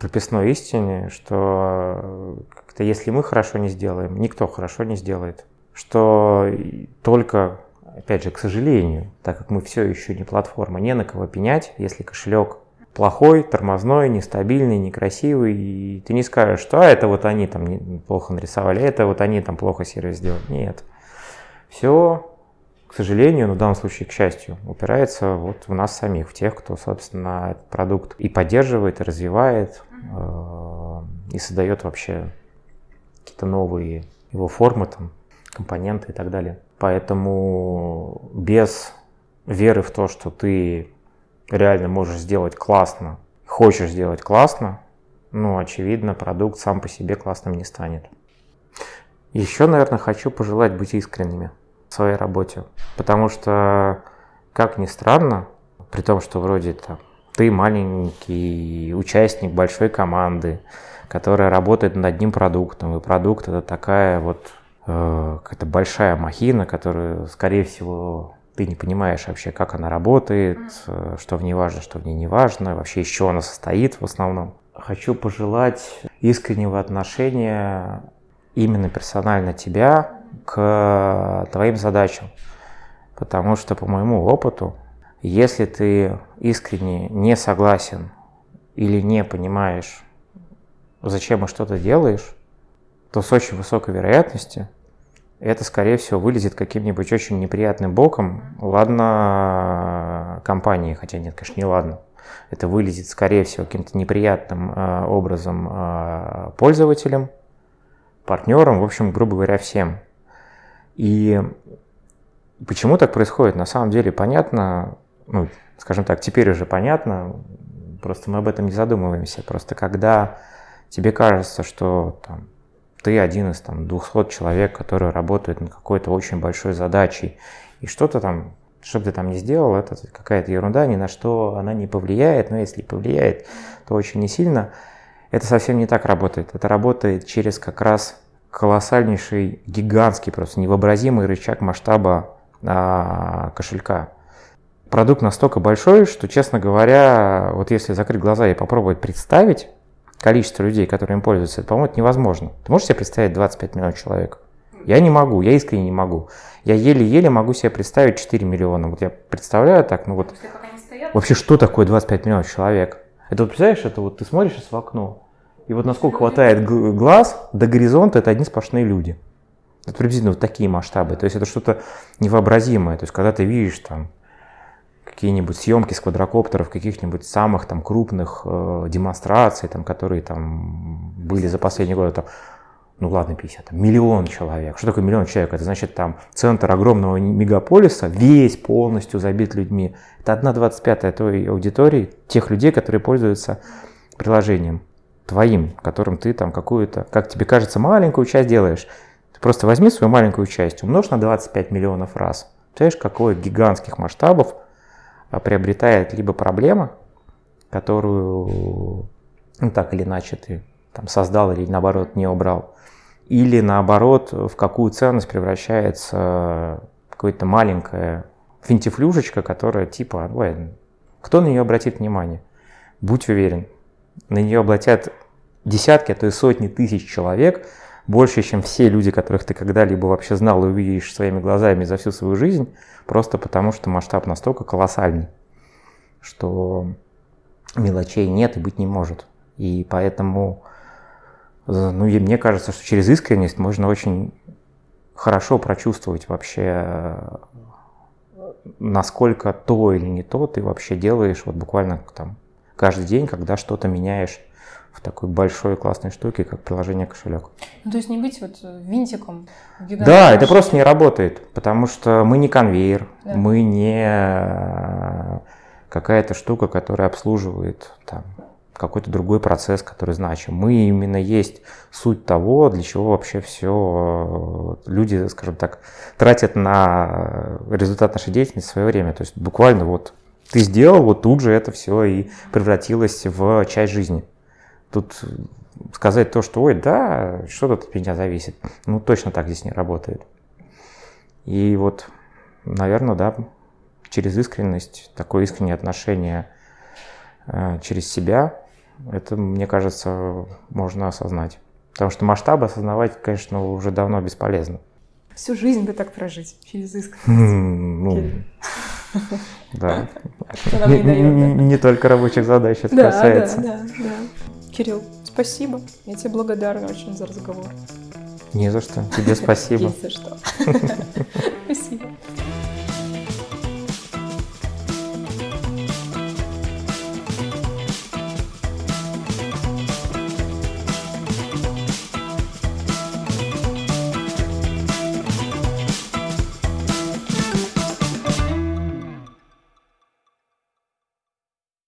прописной истине, что как-то если мы хорошо не сделаем, никто хорошо не сделает. Что только, опять же, к сожалению, так как мы все еще не платформа, не на кого пенять, если кошелек плохой, тормозной, нестабильный, некрасивый, и ты не скажешь, что а, это вот они там плохо нарисовали, это вот они там плохо сервис сделали. Нет. Все к сожалению, но в данном случае, к счастью, упирается вот в нас самих, в тех, кто, собственно, этот продукт и поддерживает, и развивает, э, и создает вообще какие-то новые его формы, там, компоненты и так далее. Поэтому без веры в то, что ты реально можешь сделать классно, хочешь сделать классно, ну, очевидно, продукт сам по себе классным не станет. Еще, наверное, хочу пожелать быть искренними в своей работе. Потому что, как ни странно, при том, что вроде там, ты маленький участник большой команды, которая работает над одним продуктом, и продукт это такая вот какая-то большая махина, которую, скорее всего, ты не понимаешь вообще, как она работает, э, что в ней важно, что в ней не важно, вообще из чего она состоит в основном. Хочу пожелать искреннего отношения именно персонально тебя к твоим задачам. Потому что, по моему опыту, если ты искренне не согласен или не понимаешь, зачем и что ты делаешь, то с очень высокой вероятностью это, скорее всего, вылезет каким-нибудь очень неприятным боком. Ладно компании, хотя нет, конечно, не ладно. Это вылезет, скорее всего, каким-то неприятным э, образом э, пользователям, партнерам, в общем, грубо говоря, всем. И почему так происходит, на самом деле понятно, ну, скажем так, теперь уже понятно, просто мы об этом не задумываемся. Просто когда тебе кажется, что там, ты один из там, 200 человек, который работает над какой-то очень большой задачей, и что-то там, что бы ты там ни сделал, это какая-то ерунда, ни на что она не повлияет, но если повлияет, то очень не сильно. Это совсем не так работает. Это работает через как раз колоссальнейший, гигантский, просто невообразимый рычаг масштаба а, кошелька. Продукт настолько большой, что, честно говоря, вот если закрыть глаза и попробовать представить количество людей, которые им пользуются, это, по-моему, это невозможно. Ты можешь себе представить 25 миллионов человек? Я не могу, я искренне не могу. Я еле-еле могу себе представить 4 миллиона. Вот я представляю так, ну вот... Вообще, что такое 25 миллионов человек? Это вот, представляешь, это вот ты смотришь в окно, и вот насколько хватает глаз до горизонта, это одни сплошные люди. Это приблизительно вот такие масштабы. То есть это что-то невообразимое. То есть когда ты видишь там какие-нибудь съемки с квадрокоптеров, каких-нибудь самых там крупных э, демонстраций, там, которые там были за последние годы, там, ну ладно, 50, там, миллион человек. Что такое миллион человек? Это значит там центр огромного мегаполиса, весь полностью забит людьми. Это одна двадцать пятая той аудитории, тех людей, которые пользуются приложением твоим, которым ты там какую-то, как тебе кажется, маленькую часть делаешь. Ты просто возьми свою маленькую часть, умножь на 25 миллионов раз. Представляешь, какой гигантских масштабов приобретает либо проблема, которую ну, так или иначе ты там создал или наоборот не убрал, или наоборот в какую ценность превращается какая-то маленькая финтифлюшечка, которая типа, ой, кто на нее обратит внимание? Будь уверен, на нее обратят десятки, а то и сотни тысяч человек, больше, чем все люди, которых ты когда-либо вообще знал и увидишь своими глазами за всю свою жизнь, просто потому что масштаб настолько колоссальный, что мелочей нет и быть не может. И поэтому, ну, и мне кажется, что через искренность можно очень хорошо прочувствовать вообще, насколько то или не то ты вообще делаешь вот буквально там каждый день, когда что-то меняешь в такой большой классной штуке, как приложение кошелек. Ну, то есть не быть вот винтиком. Да, это просто не работает, потому что мы не конвейер, да. мы не какая-то штука, которая обслуживает там, какой-то другой процесс, который значим. Мы именно есть суть того, для чего вообще все э, люди, скажем так, тратят на результат нашей деятельности свое время. То есть буквально вот ты сделал, вот тут же это все и превратилось в часть жизни. Тут сказать то, что ой, да, что тут от меня зависит, ну точно так здесь не работает. И вот, наверное, да, через искренность, такое искреннее отношение э, через себя, это, мне кажется, можно осознать. Потому что масштабы осознавать, конечно, уже давно бесполезно. Всю жизнь бы так прожить через искренность. Ну, да. Не только рабочих задач это касается. Да, да, да. Кирилл, спасибо. Я тебе благодарна очень за разговор. Не за что. Тебе спасибо. Не за что. Спасибо.